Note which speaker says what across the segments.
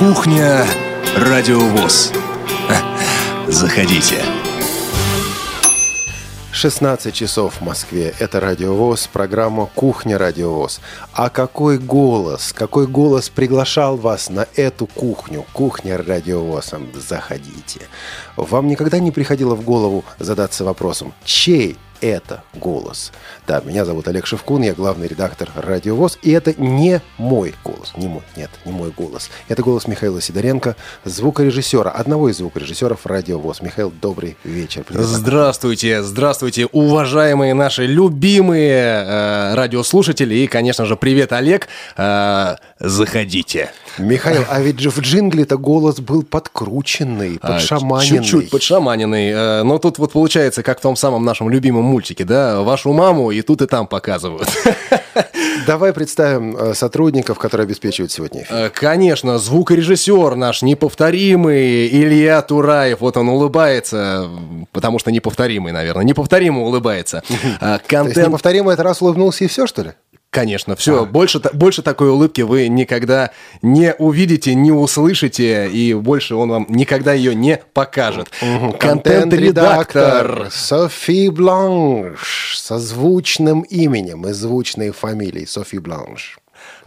Speaker 1: Кухня Радиовоз. Заходите.
Speaker 2: 16 часов в Москве. Это Радиовоз, программа «Кухня Радиовоз». А какой голос, какой голос приглашал вас на эту кухню? Кухня Радиовоз. Заходите. Вам никогда не приходило в голову задаться вопросом, чей это голос. Да, меня зовут Олег Шевкун, я главный редактор «Радио ВОЗ», и это не мой голос, не мой, нет, не мой голос. Это голос Михаила Сидоренко, звукорежиссера, одного из звукорежиссеров «Радио ВОЗ». Михаил, добрый вечер.
Speaker 3: Привет. Здравствуйте, здравствуйте, уважаемые наши любимые э, радиослушатели, и, конечно же, привет, Олег, э, заходите.
Speaker 2: Михаил, а ведь же в джингле-то голос был подкрученный, а, подшаманенный.
Speaker 3: Чуть-чуть подшаманенный, э, но тут вот получается, как в том самом нашем любимом мультике, да, вашу маму и тут и там показывают.
Speaker 2: Давай представим э, сотрудников, которые обеспечивают сегодня эфир. Э,
Speaker 3: конечно, звукорежиссер наш неповторимый Илья Тураев. Вот он улыбается, потому что неповторимый, наверное. Неповторимо улыбается.
Speaker 2: Контент... То есть неповторимый это раз улыбнулся и все, что ли?
Speaker 3: Конечно, все. А. Больше, больше такой улыбки вы никогда не увидите, не услышите, и больше он вам никогда ее не покажет.
Speaker 2: Контент-редактор Софи Бланш со звучным именем и звучной фамилией Софи Бланш.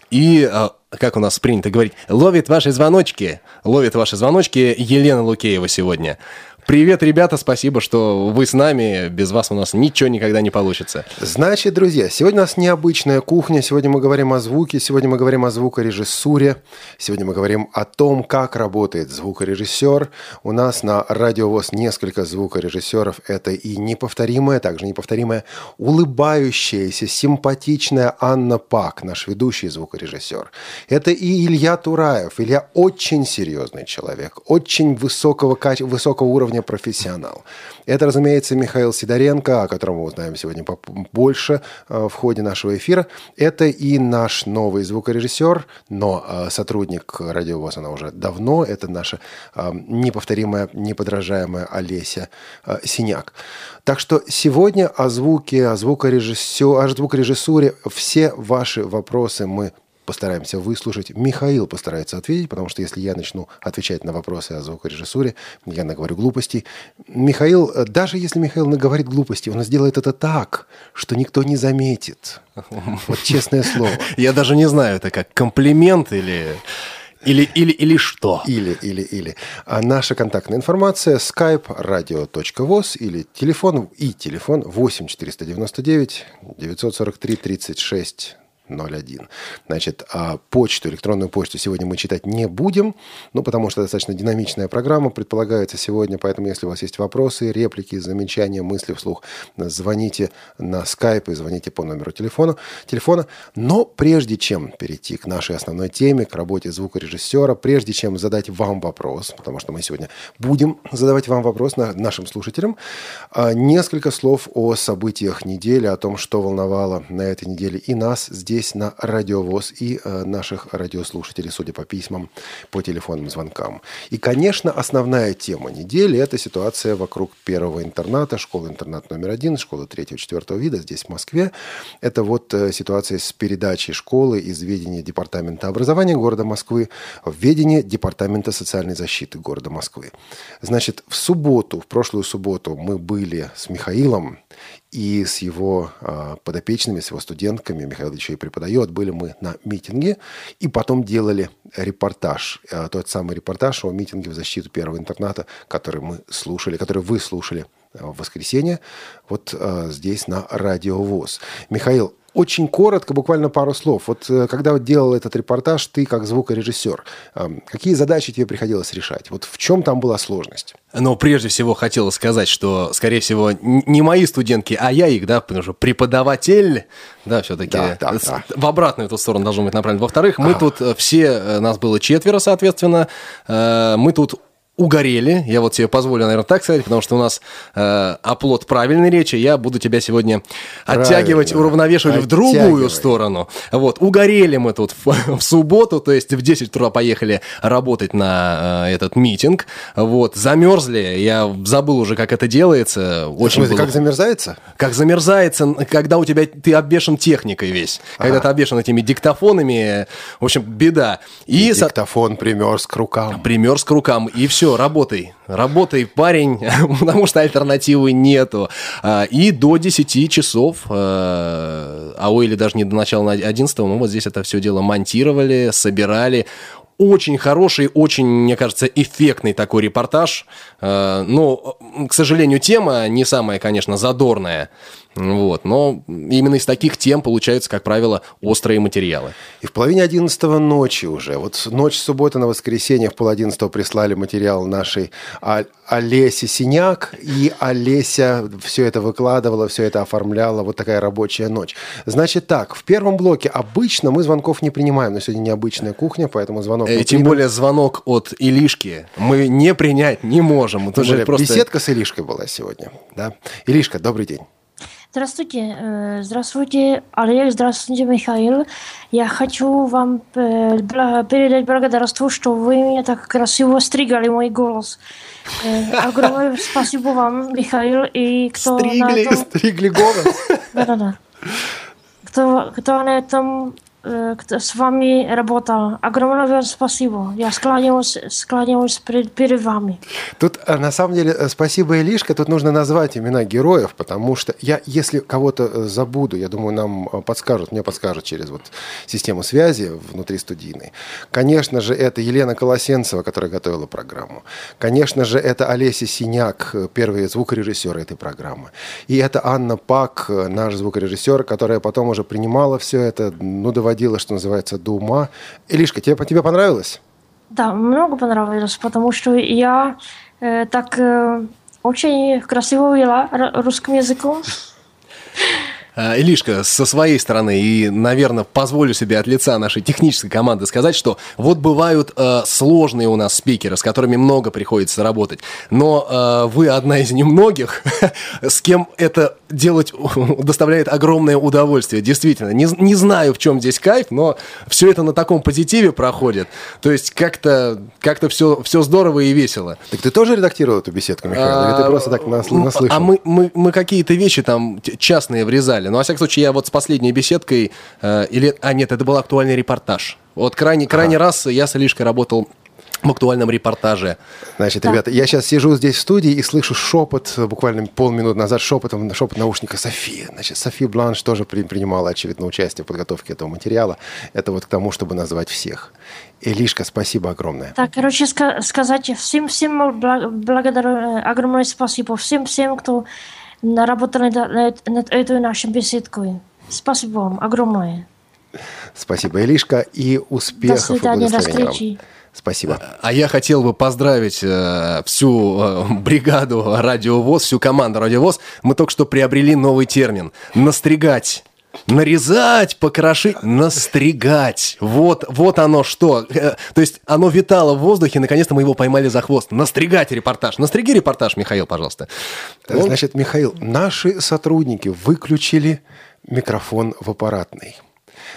Speaker 3: И, а, как у нас принято говорить, ловит ваши звоночки, ловит ваши звоночки Елена Лукеева сегодня. Привет, ребята, спасибо, что вы с нами. Без вас у нас ничего никогда не получится.
Speaker 2: Значит, друзья, сегодня у нас необычная кухня. Сегодня мы говорим о звуке, сегодня мы говорим о звукорежиссуре. Сегодня мы говорим о том, как работает звукорежиссер. У нас на радиовоз несколько звукорежиссеров. Это и неповторимая, также неповторимая, улыбающаяся, симпатичная Анна Пак, наш ведущий звукорежиссер. Это и Илья Тураев. Илья очень серьезный человек, очень высокого, высокого уровня уровня профессионал. Это, разумеется, Михаил Сидоренко, о котором мы узнаем сегодня больше э, в ходе нашего эфира. Это и наш новый звукорежиссер, но э, сотрудник радиовоз она уже давно. Это наша э, неповторимая, неподражаемая Олеся Синяк. Так что сегодня о звуке, о, звукорежиссер, о звукорежиссуре все ваши вопросы мы постараемся выслушать. Михаил постарается ответить, потому что если я начну отвечать на вопросы о звукорежиссуре, я наговорю глупостей. Михаил, э, даже если Михаил наговорит глупости, он сделает это так, что никто не заметит. Вот честное слово.
Speaker 3: Я даже не знаю, это как комплимент или... Или, или, или что?
Speaker 2: Или, или, или. А наша контактная информация skype radio.voz или телефон и телефон 8 499 943 36 01. Значит, а почту, электронную почту сегодня мы читать не будем, ну, потому что достаточно динамичная программа предполагается сегодня, поэтому если у вас есть вопросы, реплики, замечания, мысли вслух, звоните на скайп и звоните по номеру телефона. телефона. Но прежде чем перейти к нашей основной теме, к работе звукорежиссера, прежде чем задать вам вопрос, потому что мы сегодня будем задавать вам вопрос на, нашим слушателям, а, несколько слов о событиях недели, о том, что волновало на этой неделе и нас здесь здесь на радиовоз и э, наших радиослушателей, судя по письмам, по телефонным звонкам. И, конечно, основная тема недели – это ситуация вокруг первого интерната, школы-интернат номер один, школы третьего-четвертого вида здесь, в Москве. Это вот э, ситуация с передачей школы из ведения Департамента образования города Москвы в ведение Департамента социальной защиты города Москвы. Значит, в субботу, в прошлую субботу мы были с Михаилом и с его э, подопечными, с его студентками, Михаил еще и преподает, были мы на митинге, и потом делали репортаж, э, тот самый репортаж о митинге в защиту первого интерната, который мы слушали, который вы слушали в воскресенье, вот э, здесь на Радио ВОЗ. Михаил, очень коротко, буквально пару слов. Вот э, когда вот делал этот репортаж, ты как звукорежиссер, какие задачи тебе приходилось решать? Вот в чем там была сложность?
Speaker 3: Но прежде всего хотелось сказать, что, скорее всего, не мои студентки, а я их, да, потому что преподаватель, да, все-таки да, да, да. в обратную эту сторону должен быть направлен. Во-вторых, мы а. тут э, все, э, нас было четверо, соответственно, мы тут угорели. Я вот себе позволю, наверное, так сказать, потому что у нас э, оплот правильной речи. Я буду тебя сегодня Правильно. оттягивать, уравновешивать Оттягивай. в другую сторону. Вот, угорели мы тут в, в субботу, то есть в 10 утра поехали работать на э, этот митинг. Вот, замерзли. Я забыл уже, как это делается.
Speaker 2: Очень смысле, было... как замерзается?
Speaker 3: Как замерзается, когда у тебя ты обвешен техникой весь. Ага. Когда ты обвешен этими диктофонами. В общем, беда.
Speaker 2: И, и диктофон примерз к рукам.
Speaker 3: Примерз к рукам. И все все, работай, работай, парень, потому что альтернативы нету. А, и до 10 часов, а, а или даже не до начала 11 мы вот здесь это все дело монтировали, собирали очень хороший, очень, мне кажется, эффектный такой репортаж. А, но, к сожалению, тема не самая, конечно, задорная. Вот. Но именно из таких тем получаются, как правило, острые материалы.
Speaker 2: И в половине одиннадцатого ночи уже, вот ночь субботы на воскресенье в пол одиннадцатого прислали материал нашей Олесе Синяк, и Олеся все это выкладывала, все это оформляла, вот такая рабочая ночь. Значит так, в первом блоке обычно мы звонков не принимаем, но сегодня необычная кухня, поэтому звонок...
Speaker 3: И э, тем более звонок от Илишки мы не принять не можем.
Speaker 2: Это же просто... Беседка с Илишкой была сегодня. Да? Илишка, добрый день.
Speaker 4: Здравствуйте, э, здравствуйте, Олег, здравствуйте, Михаил. Я хочу вам э, передать благодарство, что вы меня так красиво стригали мой голос. Огромное спасибо вам, Михаил, и кто
Speaker 2: Стригли, на этом... стригли голос?
Speaker 4: Да-да-да. Кто, кто на этом Э, с вами работал. Огромное вам спасибо. Я склоняюсь, склоняюсь перед, перед вами.
Speaker 2: Тут, э, на самом деле, э, спасибо, Илишка. Тут нужно назвать имена героев, потому что я, если кого-то забуду, я думаю, нам подскажут, мне подскажут через вот систему связи внутри студийной. Конечно же, это Елена Колосенцева, которая готовила программу. Конечно же, это Олеся Синяк, первый звукорежиссер этой программы. И это Анна Пак, наш звукорежиссер, которая потом уже принимала все это, ну, доводила доводила, что называется, до ума. Илишка, тебе, тебе понравилось?
Speaker 4: Да, много понравилось, потому что я э, так э, очень красиво вела русским языком.
Speaker 3: Э, Илишка, со своей стороны, и, наверное, позволю себе от лица нашей технической команды сказать, что вот бывают э, сложные у нас спикеры, с которыми много приходится работать, но э, вы одна из немногих, с кем это делать доставляет огромное удовольствие. Действительно, не, не знаю, в чем здесь кайф, но все это на таком позитиве проходит. То есть как-то как все, все здорово и весело.
Speaker 2: Так ты тоже редактировал эту беседку, Михаил? Или ты а, просто так наслышал?
Speaker 3: А мы, мы, мы какие-то вещи там частные врезали далее. Но, во всяком случае, я вот с последней беседкой... Э, или, а, нет, это был актуальный репортаж. Вот крайний, крайний ага. раз я с Илишкой работал в актуальном репортаже.
Speaker 2: Значит, да. ребята, я сейчас сижу здесь в студии и слышу шепот, буквально полминуты назад шепотом, шепот наушника Софии. Значит, София Бланш тоже при, принимала, очевидно, участие в подготовке этого материала. Это вот к тому, чтобы назвать всех. Илишка, спасибо огромное.
Speaker 4: Так, короче, ска- сказать всем, всем благодарю, э, огромное спасибо всем, всем, кто работали над, над этой нашей беседкой. Спасибо вам огромное.
Speaker 2: Спасибо, Илишка, и успехов
Speaker 4: до свидания,
Speaker 2: и до
Speaker 4: встречи.
Speaker 2: Спасибо.
Speaker 3: А я хотел бы поздравить э, всю э, бригаду Радиовоз, всю команду Радиовоз. Мы только что приобрели новый термин – настригать. Нарезать, покрошить, настригать. Вот, вот оно что. Э, то есть оно витало в воздухе, наконец-то мы его поймали за хвост. Настригать репортаж. Настриги репортаж, Михаил, пожалуйста.
Speaker 2: Значит, Михаил, наши сотрудники выключили микрофон в аппаратной.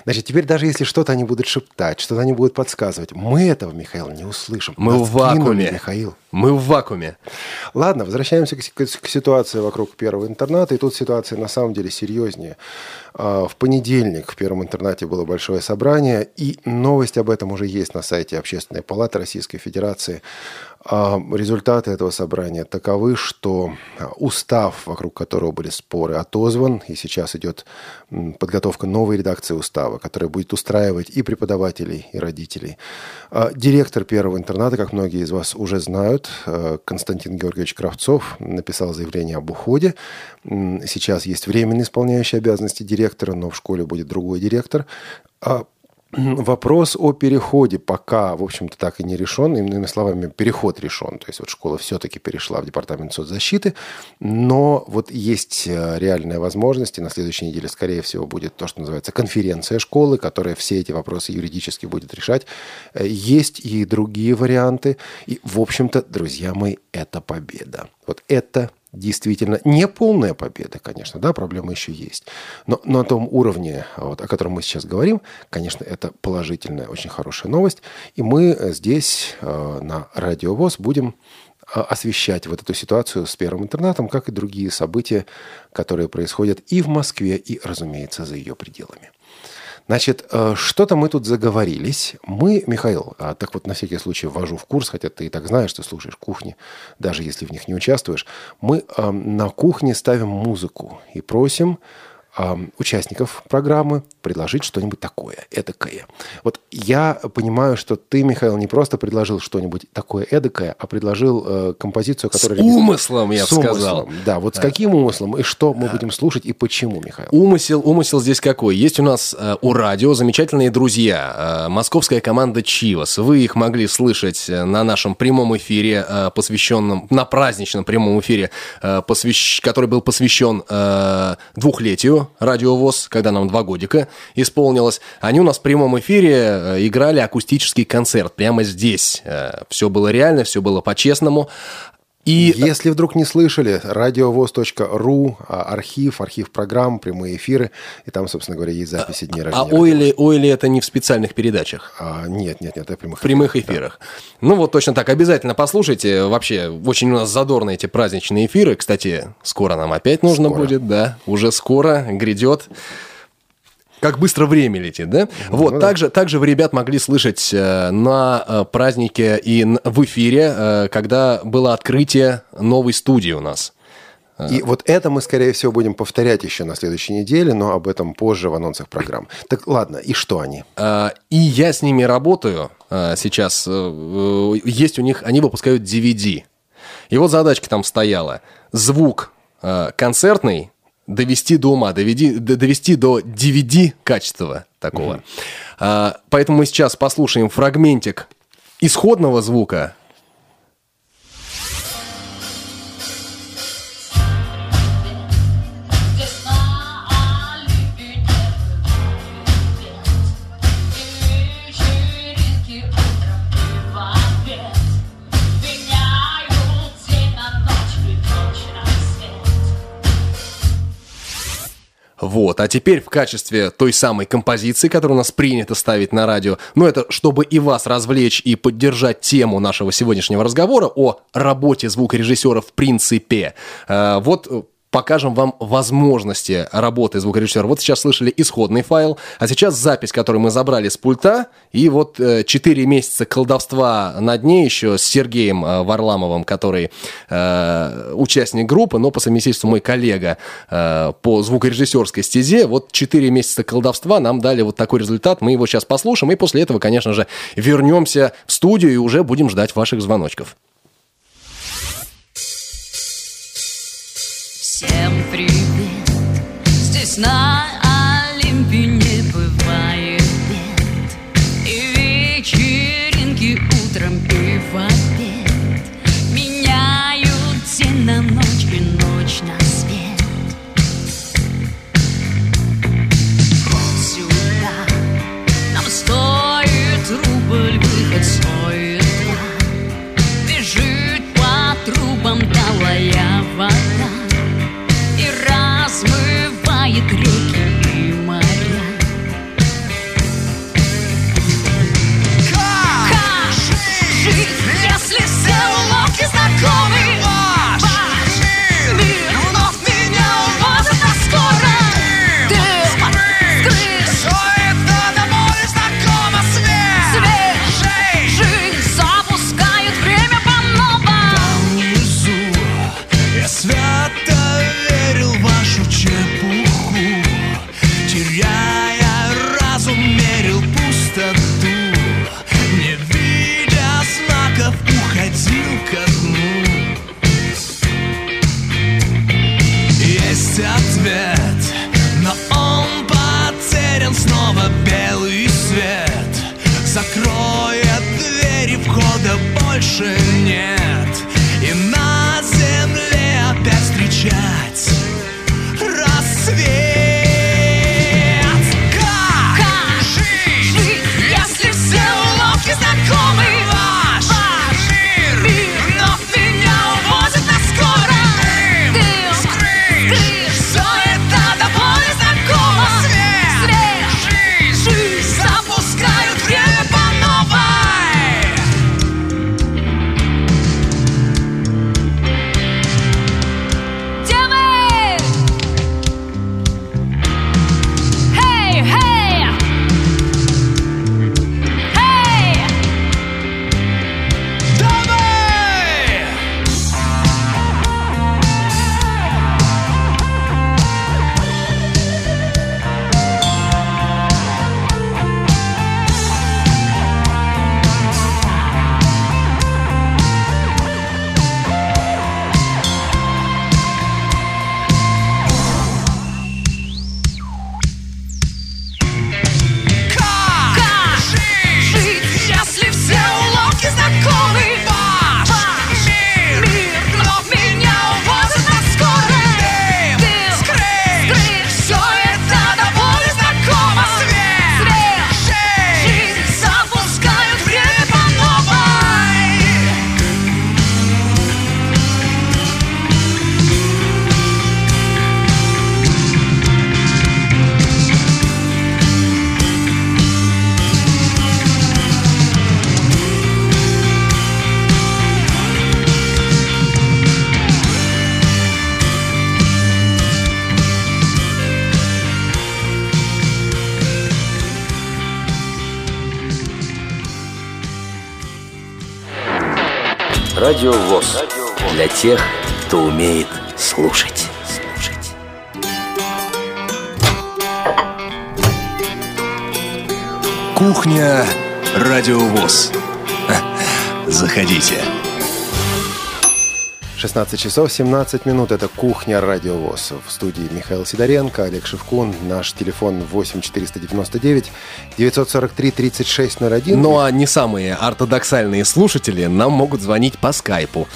Speaker 2: Значит, теперь даже если что-то они будут шептать, что-то они будут подсказывать, мы этого, Михаил, не услышим.
Speaker 3: Мы Нас в вакууме. Кинули, Михаил. Мы в вакууме.
Speaker 2: Ладно, возвращаемся к, к, к ситуации вокруг первого интерната. И тут ситуация на самом деле серьезнее. А, в понедельник в первом интернате было большое собрание, и новость об этом уже есть на сайте Общественной палаты Российской Федерации. А, результаты этого собрания таковы, что устав, вокруг которого были споры, отозван, и сейчас идет подготовка новой редакции устава, которая будет устраивать и преподавателей, и родителей. А, директор первого интерната, как многие из вас уже знают, а, Константин Георгиевич Кравцов, написал заявление об уходе. Сейчас есть временно исполняющий обязанности директора, но в школе будет другой директор. Вопрос о переходе пока, в общем-то, так и не решен. Иными словами, переход решен. То есть вот школа все-таки перешла в департамент соцзащиты, но вот есть э, реальная возможность, и на следующей неделе, скорее всего, будет то, что называется конференция школы, которая все эти вопросы юридически будет решать. Э, есть и другие варианты. И, в общем-то, друзья мои, это победа. Вот это действительно не полная победа, конечно, да, проблемы еще есть. Но на том уровне, вот, о котором мы сейчас говорим, конечно, это положительная, очень хорошая новость. И мы здесь э, на Радио ВОЗ будем э, освещать вот эту ситуацию с первым интернатом, как и другие события, которые происходят и в Москве, и, разумеется, за ее пределами. Значит, э, что-то мы тут заговорились. Мы, Михаил, а так вот на всякий случай ввожу в курс, хотя ты и так знаешь, ты слушаешь кухни, даже если в них не участвуешь. Мы э, на кухне ставим музыку и просим участников программы предложить что-нибудь такое, эдакое. Вот я понимаю, что ты, Михаил, не просто предложил что-нибудь такое эдакое, а предложил э, композицию, которая...
Speaker 3: С умыслом, я бы сказал.
Speaker 2: Да, вот с каким умыслом и что мы будем слушать и почему, Михаил?
Speaker 3: Умысел, умысел здесь какой? Есть у нас э, у радио замечательные друзья, э, московская команда Чивас. Вы их могли слышать э, на нашем прямом эфире, э, посвященном, на праздничном прямом эфире, э, посвящ... который был посвящен э, двухлетию радиовоз, когда нам два годика исполнилось. Они у нас в прямом эфире э, играли акустический концерт прямо здесь. Э, все было реально, все было по-честному.
Speaker 2: И... Если вдруг не слышали, радиовоз.ру, а, архив, архив программ, прямые эфиры, и там, собственно говоря, есть записи дней а рождения.
Speaker 3: А ойли, ойли это не в специальных передачах?
Speaker 2: А, нет, нет, нет, это в прямых,
Speaker 3: в прямых эфирах. Да. Ну вот точно так, обязательно послушайте. Вообще, очень у нас задорные эти праздничные эфиры. Кстати, скоро нам опять нужно скоро. будет, да, уже скоро грядет. Как быстро время летит, да? Ну, вот, да. Также, также вы, ребят, могли слышать э, на э, празднике и в эфире, э, когда было открытие новой студии у нас.
Speaker 2: И вот это мы, скорее всего, будем повторять еще на следующей неделе, но об этом позже в анонсах программ. Так ладно, и что они?
Speaker 3: И я с ними работаю сейчас. Есть у них, они выпускают DVD. И вот задачка там стояла. Звук концертный довести до ума, доведи, довести до DVD качества такого. Mm-hmm. поэтому мы сейчас послушаем фрагментик исходного звука Вот. А теперь в качестве той самой композиции, которую у нас принято ставить на радио, ну это чтобы и вас развлечь и поддержать тему нашего сегодняшнего разговора о работе звукорежиссера в принципе. Э, вот покажем вам возможности работы звукорежиссера. Вот сейчас слышали исходный файл, а сейчас запись, которую мы забрали с пульта, и вот э, 4 месяца колдовства на дне еще с Сергеем э, Варламовым, который э, участник группы, но по совместительству мой коллега э, по звукорежиссерской стезе. Вот 4 месяца колдовства нам дали вот такой результат, мы его сейчас послушаем, и после этого, конечно же, вернемся в студию и уже будем ждать ваших звоночков.
Speaker 5: Всем привет! Здесь на shame.
Speaker 6: Радио ВОЗ. Для тех, кто умеет слушать.
Speaker 1: Кухня Радиовоз. Заходите.
Speaker 2: 16 часов 17 минут. Это «Кухня Радиовоз». В студии Михаил Сидоренко, Олег Шевкун. Наш телефон 8 499 943 3601.
Speaker 3: Ну а не самые ортодоксальные слушатели нам могут звонить по скайпу.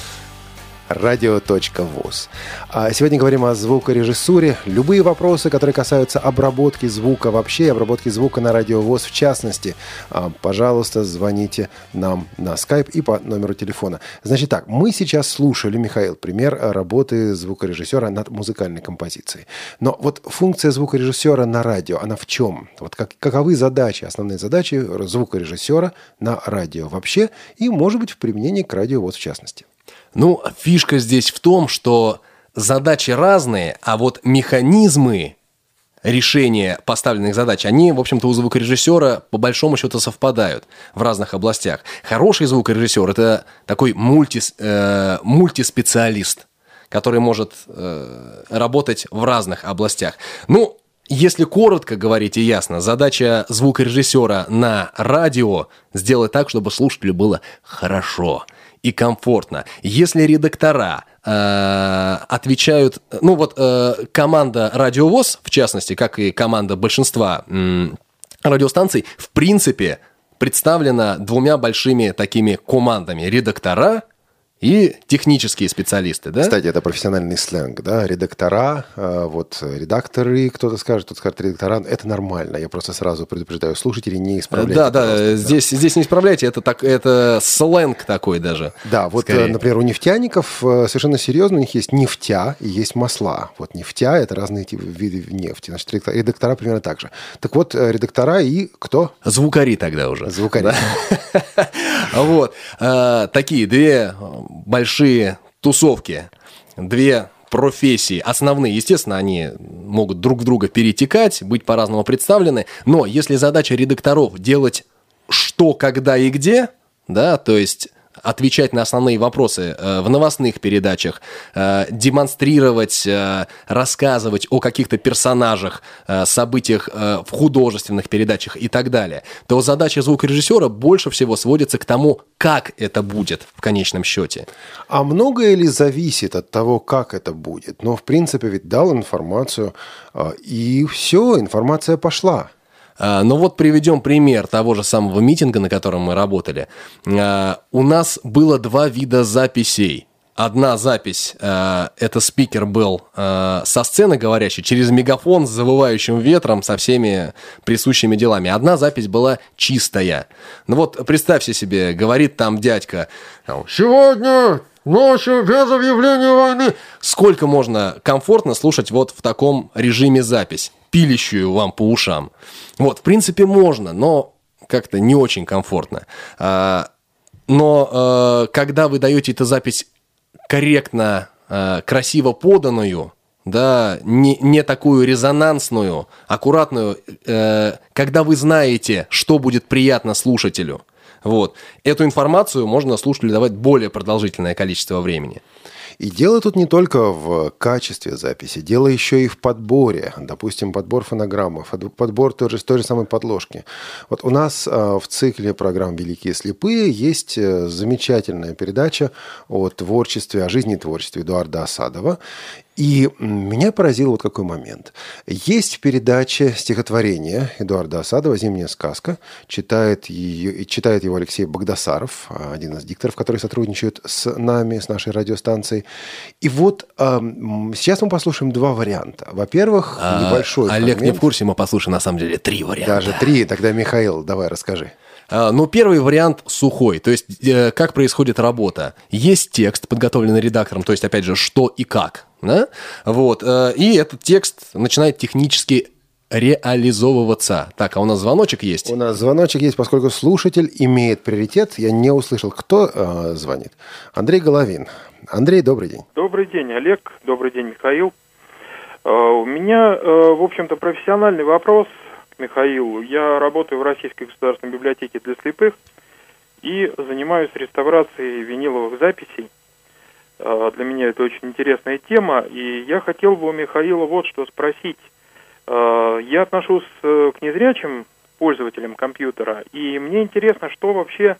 Speaker 2: радио.воз. А сегодня говорим о звукорежиссуре. Любые вопросы, которые касаются обработки звука вообще, и обработки звука на радиовоз в частности, а, пожалуйста, звоните нам на скайп и по номеру телефона. Значит так, мы сейчас слушали, Михаил, пример работы звукорежиссера над музыкальной композицией. Но вот функция звукорежиссера на радио, она в чем? Вот как, каковы задачи, основные задачи звукорежиссера на радио вообще и, может быть, в применении к радиовоз в частности?
Speaker 3: Ну, фишка здесь в том, что задачи разные, а вот механизмы решения поставленных задач, они, в общем-то, у звукорежиссера по большому счету совпадают в разных областях. Хороший звукорежиссер – это такой мульти, э, мультиспециалист, который может э, работать в разных областях. Ну, если коротко говорить и ясно, задача звукорежиссера на радио сделать так, чтобы слушателю было хорошо – и комфортно. Если редактора э, отвечают, ну вот э, команда Радиовоз, в частности, как и команда большинства э, радиостанций, в принципе представлена двумя большими такими командами. Редактора и технические специалисты, да?
Speaker 2: Кстати, это профессиональный сленг, да, редактора, э, вот редакторы, кто-то скажет, кто-то скажет редактора, это нормально, я просто сразу предупреждаю слушателей, не исправляйте.
Speaker 3: Да, да, здесь, здесь не исправляйте, это, так, это сленг такой даже.
Speaker 2: Да, вот, э, скорее. например, у нефтяников э, совершенно серьезно, у них есть нефтя и есть масла. Вот нефтя – это разные типы, виды нефти, значит, редактора примерно так же. Так вот, редактора и кто?
Speaker 3: Звукари тогда уже.
Speaker 2: Звукари.
Speaker 3: Вот, такие две большие тусовки, две профессии основные, естественно, они могут друг в друга перетекать, быть по-разному представлены, но если задача редакторов делать что, когда и где, да, то есть отвечать на основные вопросы э, в новостных передачах, э, демонстрировать, э, рассказывать о каких-то персонажах, событиях в художественных передачах и так далее, то задача звукорежиссера больше всего сводится к тому, как это будет в конечном счете.
Speaker 2: А многое ли зависит от того, как это будет? Но, в принципе, ведь дал информацию, и все, информация пошла.
Speaker 3: А, но вот приведем пример того же самого митинга, на котором мы работали. А, у нас было два вида записей. Одна запись, а, это спикер был со сцены говорящий, через мегафон с завывающим ветром, со всеми присущими делами. Одна запись была чистая. Ну вот представьте себе, говорит там дядька, сегодня Ночью без объявления войны. Сколько можно комфортно слушать вот в таком режиме запись, пилищую вам по ушам? Вот, в принципе, можно, но как-то не очень комфортно. А, но а, когда вы даете эту запись корректно, а, красиво поданную, да, не, не такую резонансную, аккуратную, э, когда вы знаете, что будет приятно слушателю – вот. Эту информацию можно слушателю давать более продолжительное количество времени.
Speaker 2: И дело тут не только в качестве записи, дело еще и в подборе. Допустим, подбор фонограммы, подбор той же, той же самой подложки. Вот у нас а, в цикле программ «Великие слепые» есть э, замечательная передача о творчестве, о жизни творчестве Эдуарда Осадова. И меня поразил вот какой момент. Есть в передаче стихотворение Эдуарда Осадова «Зимняя сказка». Читает, ее, читает его Алексей Богдасаров, один из дикторов, который сотрудничает с нами, с нашей радиостанцией. И вот сейчас мы послушаем два варианта. Во-первых, а, небольшой
Speaker 3: Олег
Speaker 2: фрагмент.
Speaker 3: не в курсе, мы послушаем на самом деле три варианта.
Speaker 2: Даже три. Тогда, Михаил, давай расскажи.
Speaker 3: А, ну, первый вариант сухой, то есть э, как происходит работа. Есть текст, подготовленный редактором, то есть, опять же, что и как. Да? Вот, э, и этот текст начинает технически реализовываться. Так, а у нас звоночек есть?
Speaker 2: У нас звоночек есть, поскольку слушатель имеет приоритет. Я не услышал, кто э, звонит. Андрей Головин. Андрей, добрый день.
Speaker 7: Добрый день, Олег. Добрый день, Михаил. Э, у меня, э, в общем-то, профессиональный вопрос Михаилу. Я работаю в Российской государственной библиотеке для слепых. и занимаюсь реставрацией виниловых записей. Э, Для меня это очень интересная тема, и я хотел бы у Михаила вот что спросить. Э, Я отношусь э, к незрячим пользователям компьютера, и мне интересно, что вообще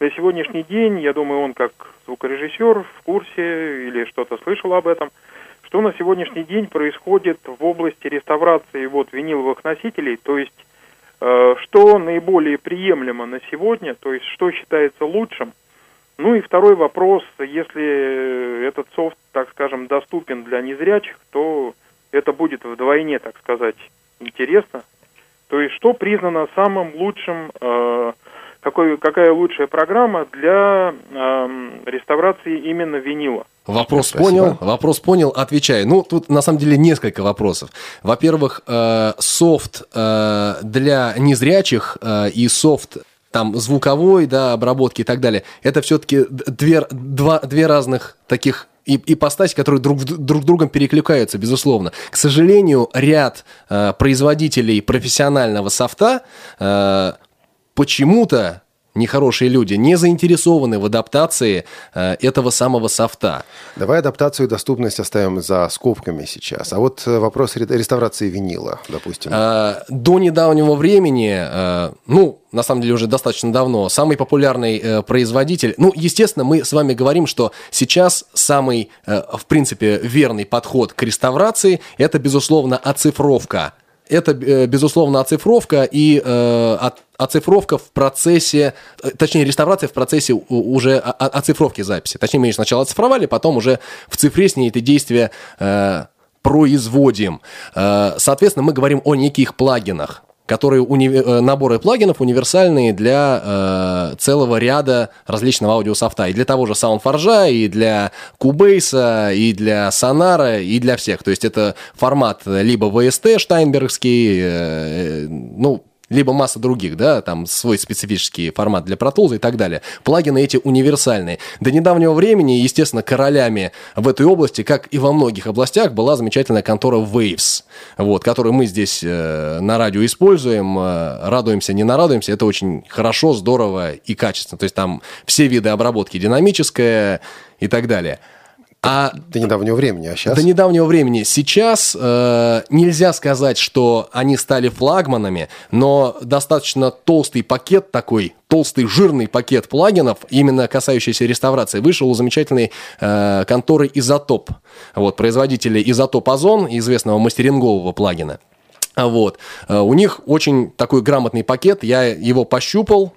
Speaker 7: на сегодняшний день, я думаю, он как звукорежиссер в курсе или что-то слышал об этом, что на сегодняшний день происходит в области реставрации вот виниловых носителей, то есть э, что наиболее приемлемо на сегодня, то есть что считается лучшим. Ну и второй вопрос, если этот софт, так скажем, доступен для незрячих, то это будет вдвойне, так сказать, интересно. То есть что признано самым лучшим, э, какой, какая лучшая программа для эм, реставрации именно винила?
Speaker 3: Вопрос
Speaker 2: Спасибо.
Speaker 3: понял, вопрос понял, отвечаю. Ну, тут на самом деле несколько вопросов. Во-первых, э, софт э, для незрячих э, и софт там звуковой, да, обработки и так далее, это все-таки две, два, две разных таких и, ипостаси, которые друг, друг другом перекликаются, безусловно. К сожалению, ряд э, производителей профессионального софта э, почему-то нехорошие люди не заинтересованы в адаптации э, этого самого софта.
Speaker 2: Давай адаптацию и доступность оставим за скобками сейчас. А вот э, вопрос ре- реставрации винила, допустим.
Speaker 3: Э, До недавнего времени, э, ну, на самом деле уже достаточно давно, самый популярный э, производитель, ну, естественно, мы с вами говорим, что сейчас самый, э, в принципе, верный подход к реставрации – это, безусловно, оцифровка. Это, э, безусловно, оцифровка и э, оцифровка в процессе, э, точнее, реставрация в процессе уже оцифровки записи. Точнее, мы ее сначала оцифровали, потом уже в цифре с ней это действие производим. Соответственно, мы говорим о неких плагинах которые уни- э, наборы плагинов универсальные для э, целого ряда различного аудиософта. И для того же Soundforge, и для Cubase, и для Sonara, и для всех. То есть это формат либо VST штайнбергский, э, ну, либо масса других, да, там свой специфический формат для Tools и так далее. Плагины эти универсальные. До недавнего времени, естественно, королями в этой области, как и во многих областях, была замечательная контора Waves, вот, которую мы здесь э, на радио используем, э, радуемся, не нарадуемся, это очень хорошо, здорово и качественно. То есть там все виды обработки динамическая и так далее. А
Speaker 2: До недавнего времени, а сейчас...
Speaker 3: до недавнего времени. Сейчас э, нельзя сказать, что они стали флагманами, но достаточно толстый пакет такой, толстый жирный пакет плагинов, именно касающийся реставрации, вышел у замечательной э, конторы Изотоп, вот, производителя Изотоп Озон, известного мастерингового плагина. А Вот. Э, У них очень такой грамотный пакет, я его пощупал,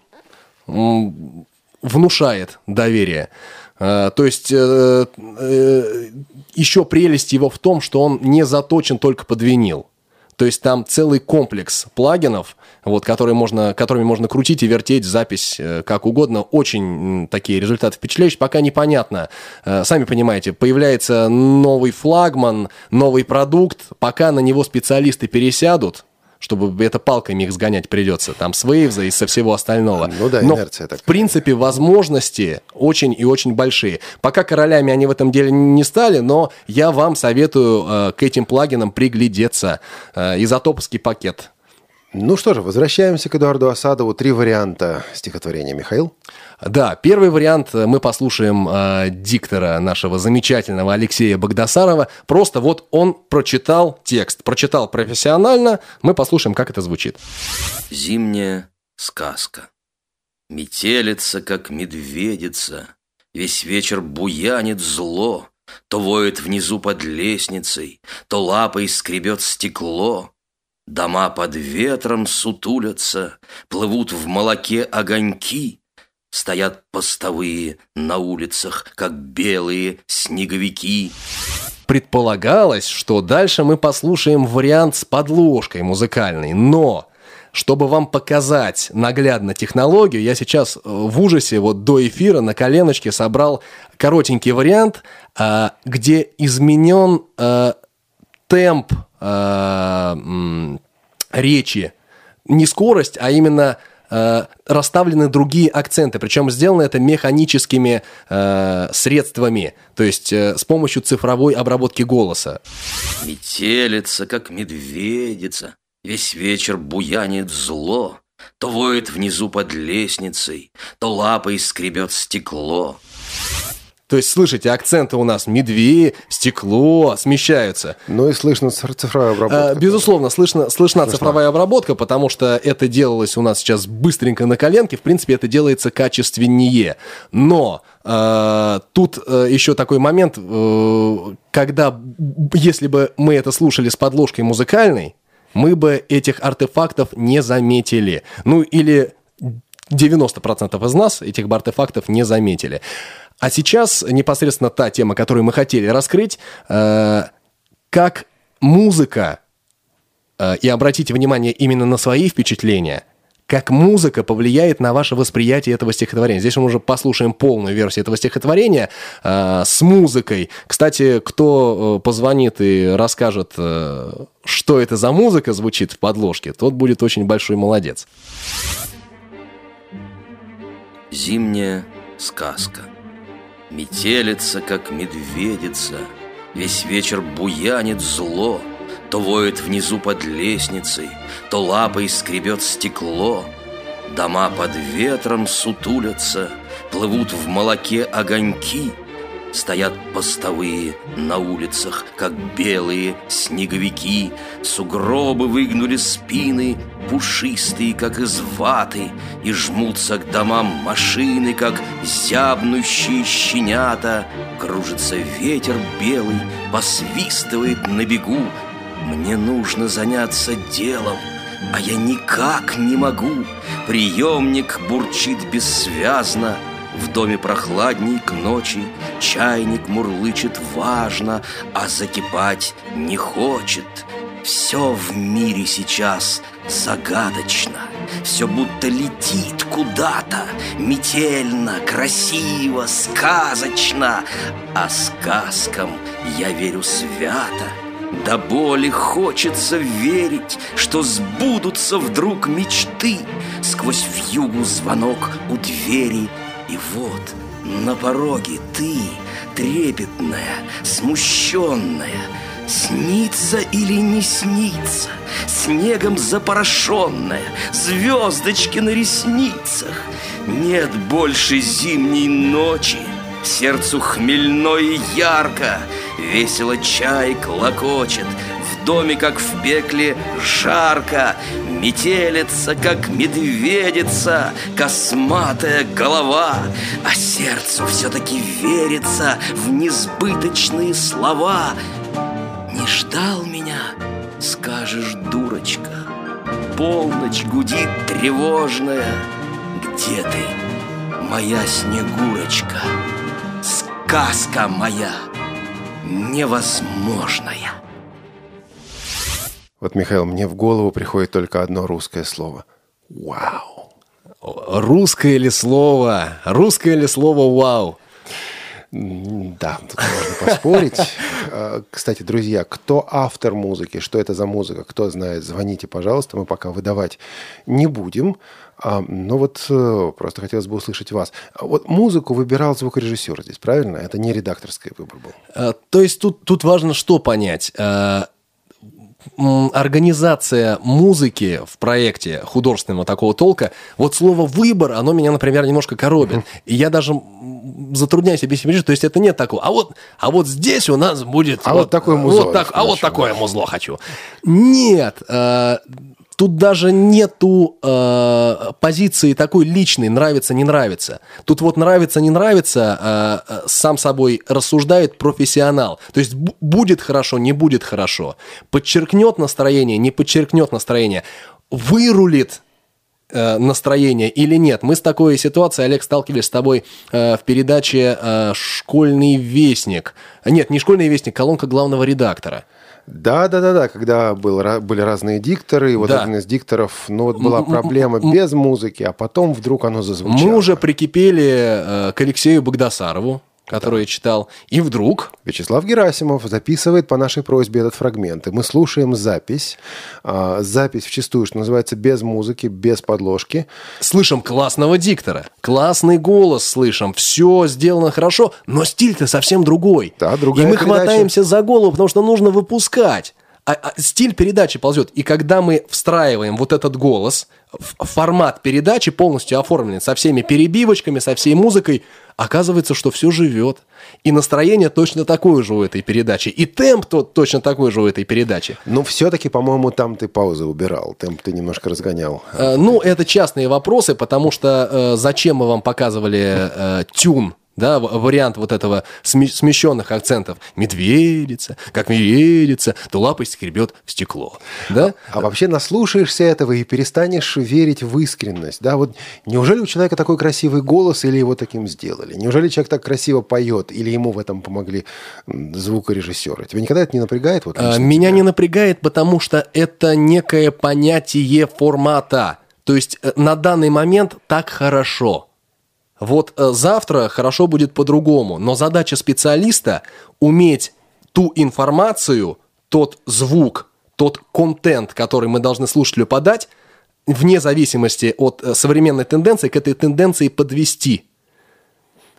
Speaker 3: внушает доверие. Э, То есть э, э, еще прелесть его в том, что он не заточен только под винил. То есть там целый комплекс плагинов, вот, которые можно, которыми можно крутить и вертеть запись э, как угодно. Очень такие результаты впечатляющие. Пока непонятно. Сами понимаете, появляется новый флагман, новый продукт. Пока на него специалисты пересядут, чтобы это палками их сгонять придется, там с Waves и со всего остального.
Speaker 2: Ну да,
Speaker 3: Но,
Speaker 2: инерция такая.
Speaker 3: в принципе, возможности очень и очень большие. Пока королями они в этом деле не стали, но я вам советую э, к этим плагинам приглядеться. Э, изотоповский пакет.
Speaker 2: Ну что же, возвращаемся к Эдуарду Асадову. Три варианта стихотворения. Михаил?
Speaker 3: Да, первый вариант э, мы послушаем э, диктора нашего замечательного Алексея Богдасарова. Просто вот он прочитал текст, прочитал профессионально. Мы послушаем, как это звучит.
Speaker 6: Зимняя сказка. Метелица, как медведица, Весь вечер буянит зло, То воет внизу под лестницей, То лапой скребет стекло. Дома под ветром сутулятся, Плывут в молоке огоньки, Стоят постовые на улицах, Как белые снеговики.
Speaker 3: Предполагалось, что дальше мы послушаем вариант с подложкой музыкальной, но чтобы вам показать наглядно технологию, я сейчас э, в ужасе вот до эфира на коленочке собрал коротенький вариант, а, где изменен э, темп э, речи, не скорость, а именно э, расставлены другие акценты. Причем сделано это механическими э, средствами, то есть э, с помощью цифровой обработки голоса.
Speaker 6: Метелица, как медведица, Весь вечер буянит зло, То воет внизу под лестницей, то лапой скребет стекло.
Speaker 3: То есть, слышите, акценты у нас медведи, стекло смещаются.
Speaker 2: Ну и слышно цифр- цифровая обработка.
Speaker 3: А, Безусловно, слышно, слышна цифровая обработка, потому что это делалось у нас сейчас быстренько на коленке. В принципе, это делается качественнее. Но э, тут э, еще такой момент, э, когда, если бы мы это слушали с подложкой музыкальной, мы бы этих артефактов не заметили. Ну или 90% из нас этих артефактов не заметили. А сейчас непосредственно та тема, которую мы хотели раскрыть, э, как музыка, э, и обратите внимание именно на свои впечатления, как музыка повлияет на ваше восприятие этого стихотворения. Здесь мы уже послушаем полную версию этого стихотворения э, с музыкой. Кстати, кто э, позвонит и расскажет, э, что это за музыка звучит в подложке, тот будет очень большой молодец.
Speaker 6: Зимняя сказка. Метелица, как медведица, Весь вечер буянит зло, То воет внизу под лестницей, То лапой скребет стекло. Дома под ветром сутулятся, Плывут в молоке огоньки, Стоят постовые на улицах, как белые снеговики. Сугробы выгнули спины, пушистые, как из ваты, И жмутся к домам машины, как зябнущие щенята. Кружится ветер белый, посвистывает на бегу. Мне нужно заняться делом, а я никак не могу. Приемник бурчит бессвязно, в доме прохладней к ночи, чайник мурлычет важно, а закипать не хочет. Все в мире сейчас загадочно, все будто летит куда-то, метельно, красиво, сказочно, а сказкам я верю свято. До боли хочется верить, что сбудутся вдруг мечты. Сквозь вьюгу звонок у двери, и вот на пороге ты, трепетная, смущенная, Снится или не снится, снегом запорошенная, Звездочки на ресницах. Нет больше зимней ночи, Сердцу хмельно и ярко, Весело чай клокочет, доме, как в пекле, жарко, Метелица, как медведица, Косматая голова, А сердцу все-таки верится В несбыточные слова. Не ждал меня, скажешь, дурочка, Полночь гудит тревожная. Где ты, моя Снегурочка? Сказка моя невозможная.
Speaker 2: Вот, Михаил, мне в голову приходит только одно русское слово. Вау.
Speaker 3: Русское ли слово? Русское ли слово «вау»?
Speaker 2: Да, тут можно поспорить. А, Кстати, друзья, кто автор музыки, что это за музыка, кто знает, звоните, пожалуйста. Мы пока выдавать не будем. А, Но вот э, просто хотелось бы услышать вас. А Вот музыку выбирал звукорежиссер здесь, правильно? Это не редакторский выбор был.
Speaker 3: Э, То есть тут, тут важно что понять. Э, Организация музыки в проекте художественного такого толка, вот слово «выбор», оно меня, например, немножко коробит. И я даже затрудняюсь себе то есть это нет такого. А вот, а вот здесь у нас будет...
Speaker 2: А вот такое музло
Speaker 3: вот так- а вот такое музло хочу. Нет, э, Тут даже нету э, позиции такой личной, нравится, не нравится. Тут вот нравится, не нравится, э, э, сам собой рассуждает профессионал. То есть бу- будет хорошо, не будет хорошо. Подчеркнет настроение, не подчеркнет настроение. Вырулит э, настроение или нет. Мы с такой ситуацией, Олег, сталкивались с тобой э, в передаче э, «Школьный вестник». Нет, не «Школьный вестник», колонка главного редактора.
Speaker 2: Да, да, да, да, когда был, были разные дикторы, и вот
Speaker 3: Да.
Speaker 2: один из дикторов, ну вот была проблема без музыки, а потом вдруг оно зазвучало.
Speaker 3: Мы уже прикипели э, к Алексею Богдасарову, который я читал, и вдруг
Speaker 2: Вячеслав Герасимов записывает по нашей просьбе этот фрагмент. И мы слушаем запись. А, запись вчастую, что называется, без музыки, без подложки.
Speaker 3: слышим классного диктора, классный голос слышим, все сделано хорошо, но стиль-то совсем другой.
Speaker 2: Да, другая
Speaker 3: И мы
Speaker 2: передача.
Speaker 3: хватаемся за голову, потому что нужно выпускать. А- а стиль передачи ползет. И когда мы встраиваем вот этот голос, в формат передачи полностью оформленный, со всеми перебивочками, со всей музыкой, оказывается, что все живет. И настроение точно такое же у этой передачи. И темп тот точно такой же у этой передачи.
Speaker 2: Но все-таки, по-моему, там ты паузы убирал. Темп ты немножко разгонял.
Speaker 3: Э, Ну, это частные вопросы, потому что э, зачем мы вам показывали э, тюн да, вариант вот этого сме- смещенных акцентов. Медведица, как медведица, то лапой скребет в стекло. Да?
Speaker 2: А вообще наслушаешься этого и перестанешь верить в искренность. Да? Вот неужели у человека такой красивый голос, или его таким сделали? Неужели человек так красиво поет, или ему в этом помогли звукорежиссеры? Тебя никогда это не напрягает? Вот,
Speaker 3: А, Меня
Speaker 2: тебя?
Speaker 3: не напрягает, потому что это некое понятие формата. То есть э, на данный момент так хорошо. Вот э, завтра хорошо будет по-другому, но задача специалиста уметь ту информацию, тот звук, тот контент, который мы должны слушателю подать, вне зависимости от э, современной тенденции, к этой тенденции подвести.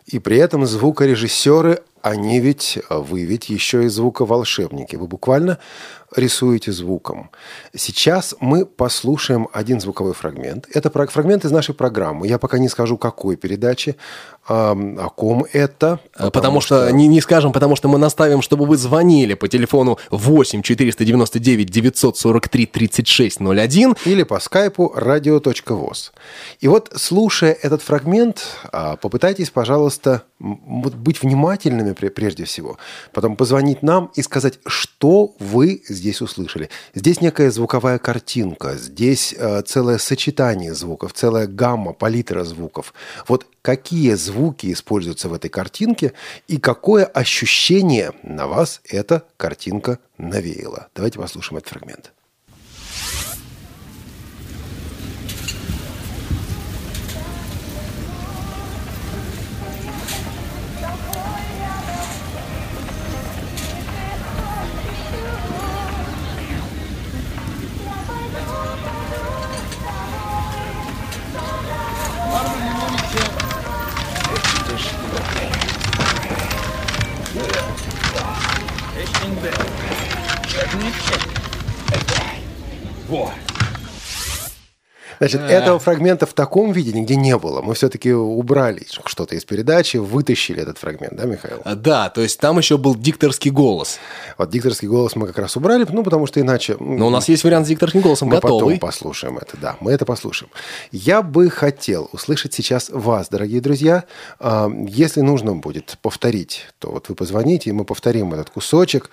Speaker 2: И при этом звукорежиссеры, они ведь, вы ведь еще и звуковолшебники. Вы буквально рисуете звуком. Сейчас мы послушаем один звуковой фрагмент. Это фрагмент из нашей программы. Я пока не скажу, какой передачи, о ком это.
Speaker 3: Э, Потому, что, Не, не скажем, потому что мы наставим, чтобы вы звонили по телефону 8 499 943 3601.
Speaker 2: Или по скайпу radio.voz. И вот, слушая этот фрагмент, а, попытайтесь, пожалуйста, быть внимательными прежде всего. Потом позвонить нам и сказать, что вы здесь услышали. Здесь некая звуковая картинка, здесь э, целое сочетание звуков, целая гамма, палитра звуков. Вот какие звуки используются в этой картинке и какое ощущение на вас эта картинка навеяла. Давайте послушаем этот фрагмент. Значит, этого фрагмента в таком виде нигде не было. Мы все-таки убрали что-то из передачи, вытащили этот фрагмент, да, Михаил?
Speaker 3: А, Да, то есть там еще был дикторский голос.
Speaker 2: Вот дикторский голос мы как раз убрали, ну, потому что иначе...
Speaker 3: Но у нас есть вариант с дикторским голосом
Speaker 2: Мы
Speaker 3: готовый.
Speaker 2: потом послушаем это, да, мы это послушаем. Я бы хотел услышать сейчас вас, дорогие друзья. А, Если нужно будет повторить, то вот вы позвоните, и мы повторим этот кусочек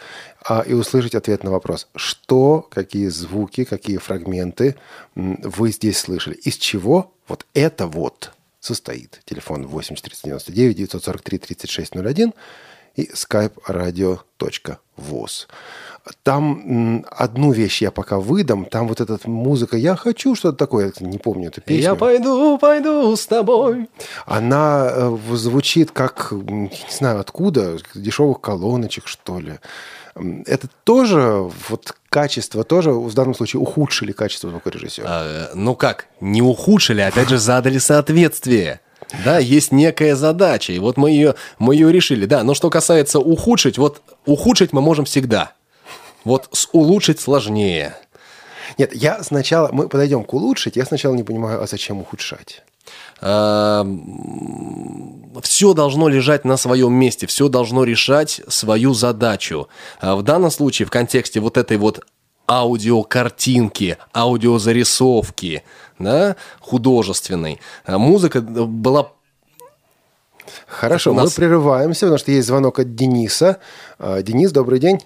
Speaker 2: и услышать ответ на вопрос, что, какие звуки, какие фрагменты вы здесь слышали, из чего вот это вот состоит. Телефон 8399 943 3601 и skype radio.voz. Там одну вещь я пока выдам. Там вот эта музыка «Я хочу» что-то такое. Я не помню эту песню.
Speaker 3: Я пойду, пойду с тобой.
Speaker 2: Она э, звучит как, не знаю откуда, дешевых колоночек, что ли. Это тоже, вот качество тоже в данном случае ухудшили качество звукорежиссера.
Speaker 3: А, ну как, не ухудшили, а опять же задали соответствие. Да, есть некая задача, и вот мы ее, мы ее решили. Да, но что касается ухудшить, вот ухудшить мы можем всегда. Вот с улучшить сложнее.
Speaker 2: Нет, я сначала, мы подойдем к улучшить, я сначала не понимаю, а зачем ухудшать?
Speaker 3: Все должно лежать на своем месте, все должно решать свою задачу. А В данном случае, в контексте вот этой вот аудиокартинки, аудиозарисовки, да, художественной, а музыка была
Speaker 2: Хорошо,
Speaker 3: нас-
Speaker 2: мы прерываемся, потому что есть звонок от Дениса. А, Денис, добрый день.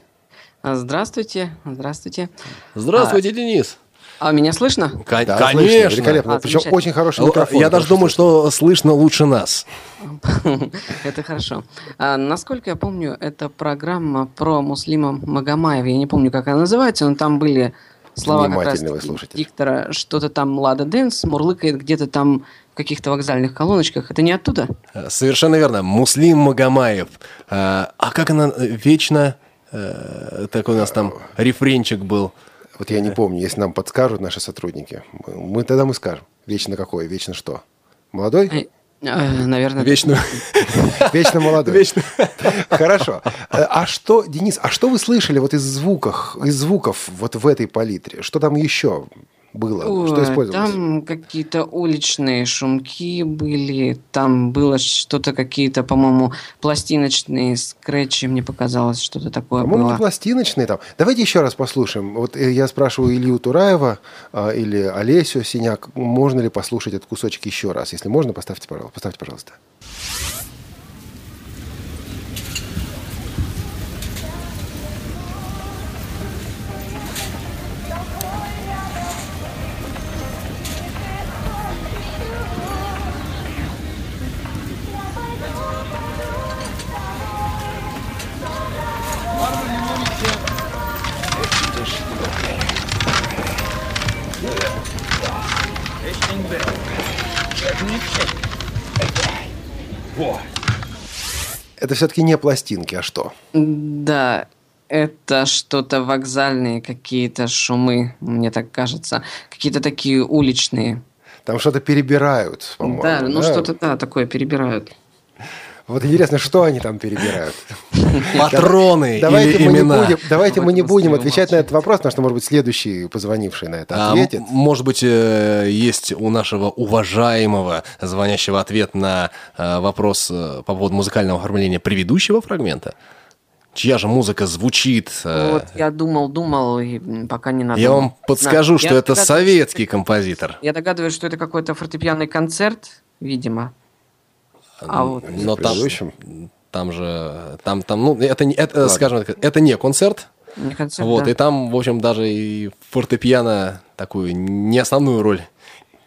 Speaker 8: А, Здравствуйте, здравствуйте.
Speaker 3: Здравствуйте, Денис.
Speaker 8: А меня слышно?
Speaker 3: Кон-
Speaker 2: Да, слышно,
Speaker 3: Конечно.
Speaker 2: великолепно.
Speaker 8: А,
Speaker 2: Причем очень хороший микрофон.
Speaker 3: Я даже думаю,
Speaker 2: слышно.
Speaker 3: что слышно лучше нас.
Speaker 8: Это хорошо. А, насколько я помню, это программа про Муслима Магомаева. Я не помню, как она называется, но там были слова как раз диктора, что-то там Лада Дэнс, мурлыкает где-то там в каких-то вокзальных колоночках. Это не оттуда?
Speaker 3: Э, Совершенно верно. Муслим Магомаев. А а как она э, вечно... э, Так у нас там рефренчик был.
Speaker 2: Вот я не помню, если нам подскажут наши сотрудники. Мы, тогда мы скажем. Вечно какой, вечно что? Молодой?
Speaker 8: Э, Э, Наверное,
Speaker 3: Вечную.
Speaker 2: Вечно молодой.
Speaker 3: Вечно.
Speaker 2: Хорошо. Э, А что, Денис, а что вы слышали вот из звуков, из звуков вот в этой палитре? Что там еще было? Что
Speaker 8: Ой,
Speaker 2: использовалось?
Speaker 8: Там какие-то уличные шумки были, там было что-то какие-то, по-моему, пластиночные скретчи, мне показалось, что-то такое
Speaker 2: По-моему,
Speaker 8: было.
Speaker 2: не пластиночные там. Давайте еще раз послушаем. Вот э, я спрашиваю Илью Тураева а, или Олесю Синяк, можно ли послушать этот кусочек еще раз? Если можно, поставьте, пожалуйста. Поставьте, пожалуйста. Все-таки не пластинки, а что?
Speaker 8: Да, это что-то вокзальные какие-то шумы, мне так кажется. Какие-то такие уличные.
Speaker 2: Там что-то перебирают, по-моему.
Speaker 8: да, ну что-то, да, такое перебирают.
Speaker 2: Вот интересно, что они там перебирают?
Speaker 3: Патроны
Speaker 2: Давайте
Speaker 3: или
Speaker 2: мы не
Speaker 3: имена.
Speaker 2: будем, давайте мы не будем отвечать на этот вопрос, потому что, может быть, следующий позвонивший на это
Speaker 3: А,
Speaker 2: ответит.
Speaker 3: м- может быть, э, есть у нашего уважаемого звонящего ответ на э, вопрос э, по поводу музыкального оформления предыдущего фрагмента? Чья же музыка звучит?
Speaker 8: Вот я думал, думал, и пока не надо.
Speaker 3: Я вам подскажу, что это советский композитор.
Speaker 8: Я догадываюсь, что это какой-то фортепианный концерт, видимо. А вот
Speaker 3: Но там, там же, там, там, ну, это, не- это
Speaker 2: Ладно.
Speaker 3: скажем так, это не концерт,
Speaker 8: не концерт,
Speaker 3: вот,
Speaker 8: да.
Speaker 3: и там, в общем, даже и фортепиано такую не основную роль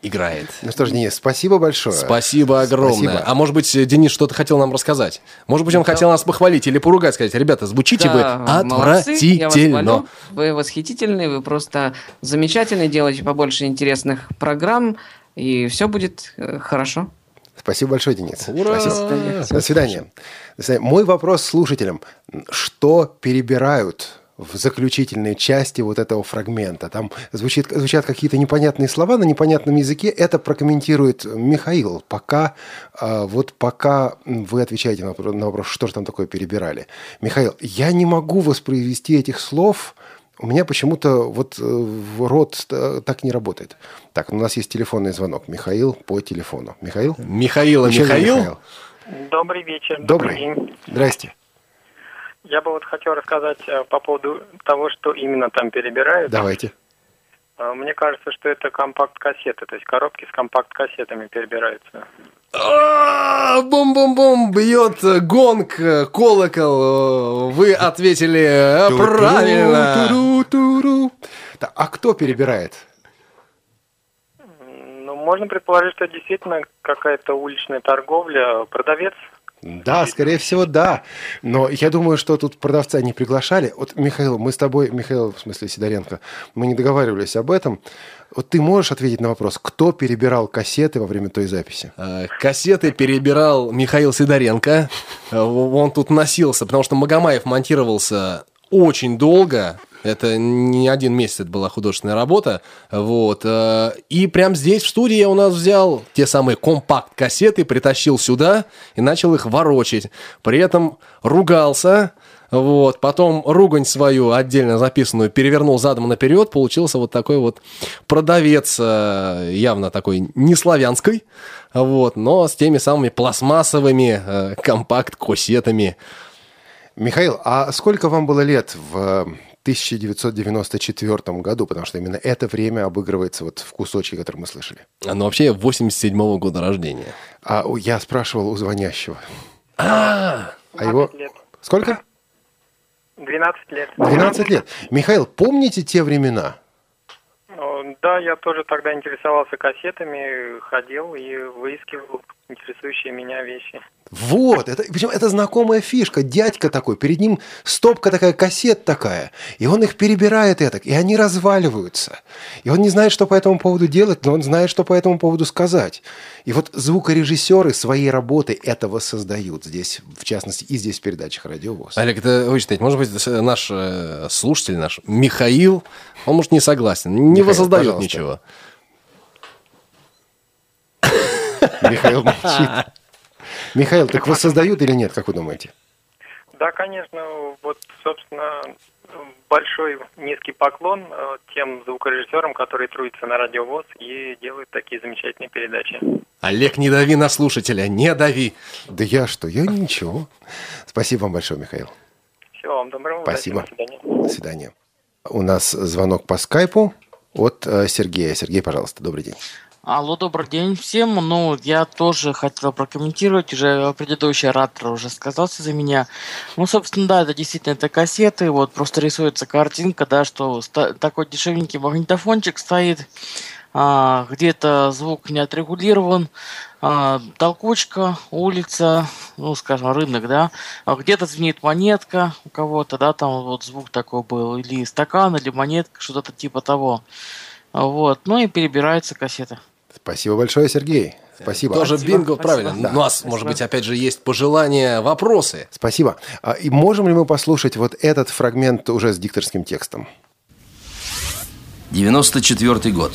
Speaker 3: играет.
Speaker 2: Ну что ж, Денис, спасибо большое.
Speaker 3: Спасибо огромное.
Speaker 2: Спасибо.
Speaker 3: А может быть, Денис что-то хотел нам рассказать? Может быть, он хотел нас похвалить или поругать, сказать, ребята, звучите
Speaker 8: Да,
Speaker 3: вы
Speaker 8: молодцы, я вас
Speaker 3: отвратительно.
Speaker 8: хвалю. Вы восхитительные, вы просто замечательные, делаете побольше интересных программ, и все будет э, хорошо.
Speaker 2: Спасибо большое, Денис.
Speaker 3: Ура!
Speaker 2: Спасибо. До свидания. До свидания. Мой вопрос слушателям. Что перебирают в заключительной части вот этого фрагмента? Там звучит, звучат какие-то непонятные слова на непонятном языке. Это прокомментирует Михаил. Пока, а, вот пока вы отвечаете на вопро- на вопрос, что же там такое перебирали. Михаил, я не могу воспроизвести этих слов у меня почему-то вот э, в рот э, так не работает. Так, у нас есть телефонный звонок. Михаил по телефону. Михаил?
Speaker 3: Михаил,
Speaker 2: Еще не
Speaker 3: Михаил?
Speaker 9: Добрый вечер.
Speaker 2: Добрый.
Speaker 9: день.
Speaker 2: Здрасте.
Speaker 9: Я бы вот хотел рассказать э, по поводу того, что именно там перебирают.
Speaker 2: Давайте.
Speaker 9: Мне кажется, что это компакт-кассеты, то есть коробки с компакт-кассетами перебираются.
Speaker 3: А, Бум-бум-бум, бьет гонг, колокол. Вы ответили э, правильно.
Speaker 2: А кто перебирает?
Speaker 9: Ну, можно предположить, что действительно какая-то уличная торговля. Продавец
Speaker 2: Да, скорее всего, да. Но я думаю, что тут продавца не приглашали. Вот, Михаил, мы с тобой, Михаил, в смысле Сидоренко, мы не договаривались об этом. Вот ты можешь ответить на вопрос, кто перебирал кассеты во время той записи?
Speaker 3: Э, Кассеты перебирал Михаил Сидоренко. Э, Он тут носился, потому что Магомаев монтировался очень долго. Это не один месяц это была художественная работа. Вот. э, И прямо здесь, в студии, я у нас взял те самые компакт-кассеты, притащил сюда и начал их ворочать. При этом ругался. Вот, потом ругань свою отдельно записанную перевернул задом наперед, получился вот такой вот продавец, э, явно такой не славянской, вот, но с теми самыми пластмассовыми э, компакт-кассетами.
Speaker 2: Михаил, а сколько вам было лет в 1994 году? Потому что именно это время обыгрывается вот в кусочке, который мы слышали.
Speaker 3: Но вообще 87 года рождения.
Speaker 2: А я спрашивал у звонящего.
Speaker 3: А,
Speaker 2: А его...
Speaker 9: 12 лет.
Speaker 2: Сколько?
Speaker 9: 12 лет.
Speaker 2: 12 лет. Михаил, помните те времена?
Speaker 9: Да, я тоже тогда интересовался кассетами, ходил и выискивал интересующие меня вещи.
Speaker 2: Вот, это, причем это знакомая фишка. Дядька такой, перед ним стопка такая, кассет такая. И он их перебирает это, и они разваливаются. И он не знает, что по этому поводу делать, но он знает, что по этому поводу сказать. И вот звукорежиссеры своей работы этого создают здесь, в частности, и здесь в передачах «Радио ВОЗ».
Speaker 3: Олег, это вычитать. Может быть, наш э, слушатель, наш Михаил, он, может, не согласен, не
Speaker 2: Михаил,
Speaker 3: воссоздает
Speaker 2: пожалуйста.
Speaker 3: ничего.
Speaker 2: Михаил молчит. Михаил, так воссоздают или нет, как вы думаете?
Speaker 9: Да, конечно. Вот, собственно, большой низкий поклон э, тем звукорежиссерам, которые трудятся на радиовоз и делают такие замечательные передачи.
Speaker 3: Олег, не дави на слушателя, не дави.
Speaker 2: Да я что, я ничего. Спасибо вам большое, Михаил.
Speaker 9: Всего вам доброго.
Speaker 2: Спасибо.
Speaker 9: До свидания.
Speaker 2: До свидания. У нас звонок по скайпу от э, Сергея. Сергей, пожалуйста, добрый день.
Speaker 10: Алло, добрый день всем. Ну, я тоже хотел прокомментировать, уже предыдущий оратор уже сказался за меня. Ну, собственно, да, это действительно это кассеты, вот просто рисуется картинка, да, что такой дешевенький магнитофончик стоит, а, где-то звук не отрегулирован, а, толкучка, улица, ну, скажем, рынок, да, а где-то звенит монетка у кого-то, да, там вот звук такой был, или стакан, или монетка, что-то типа того. Вот, ну и перебираются кассеты.
Speaker 2: Спасибо большое, Сергей. Спасибо.
Speaker 3: Тоже
Speaker 10: Спасибо,
Speaker 3: бинго,
Speaker 10: спасибо.
Speaker 3: правильно.
Speaker 2: Да.
Speaker 3: У нас, может быть, опять же, есть пожелания, вопросы.
Speaker 2: Спасибо. А, И можем ли мы послушать вот этот фрагмент уже с дикторским текстом?
Speaker 6: 94 год.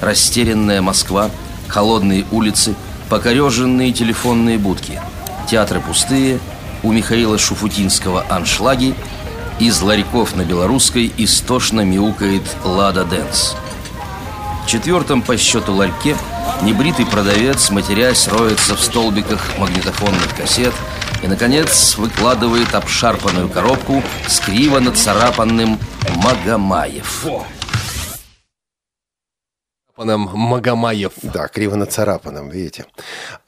Speaker 6: Растерянная Москва, холодные улицы, покореженные телефонные будки. Театры пустые, у Михаила Шуфутинского аншлаги, из ларьков на Белорусской истошно мяукает «Лада Дэнс». Четвертом по счету ларьке небритый продавец, матерясь, роется в столбиках магнитофонных кассет и, наконец, выкладывает обшарпанную коробку с криво нацарапанным «Магомаев».
Speaker 3: Паном Магомаев.
Speaker 2: Да, криво нацарапанным, видите.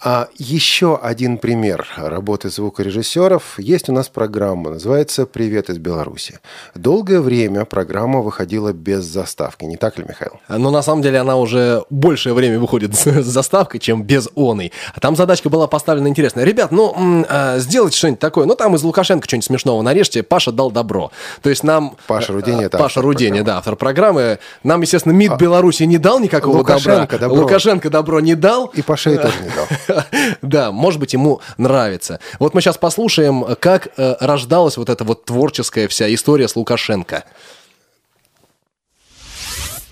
Speaker 2: А еще один пример работы звукорежиссеров. Есть у нас программа, называется «Привет из Беларуси». Долгое время программа выходила без заставки, не так ли, Михаил?
Speaker 3: Но на самом деле она уже большее время выходит с заставкой, чем без оной. А там задачка была поставлена интересная. Ребят, ну, а, сделайте что-нибудь такое. Ну, там из Лукашенко что-нибудь смешного нарежьте. Паша дал добро. То есть нам...
Speaker 2: Паша Рудени, это
Speaker 3: Паша
Speaker 2: программы.
Speaker 3: да, автор программы. Нам, естественно, МИД Беларуси не дал никакого
Speaker 2: Лукашенко
Speaker 3: добра.
Speaker 2: добро.
Speaker 3: Лукашенко добро не дал.
Speaker 2: И Пашей тоже не дал.
Speaker 3: Да, может быть, ему нравится. Вот мы сейчас послушаем, как э, рождалась вот эта вот творческая вся история с Лукашенко.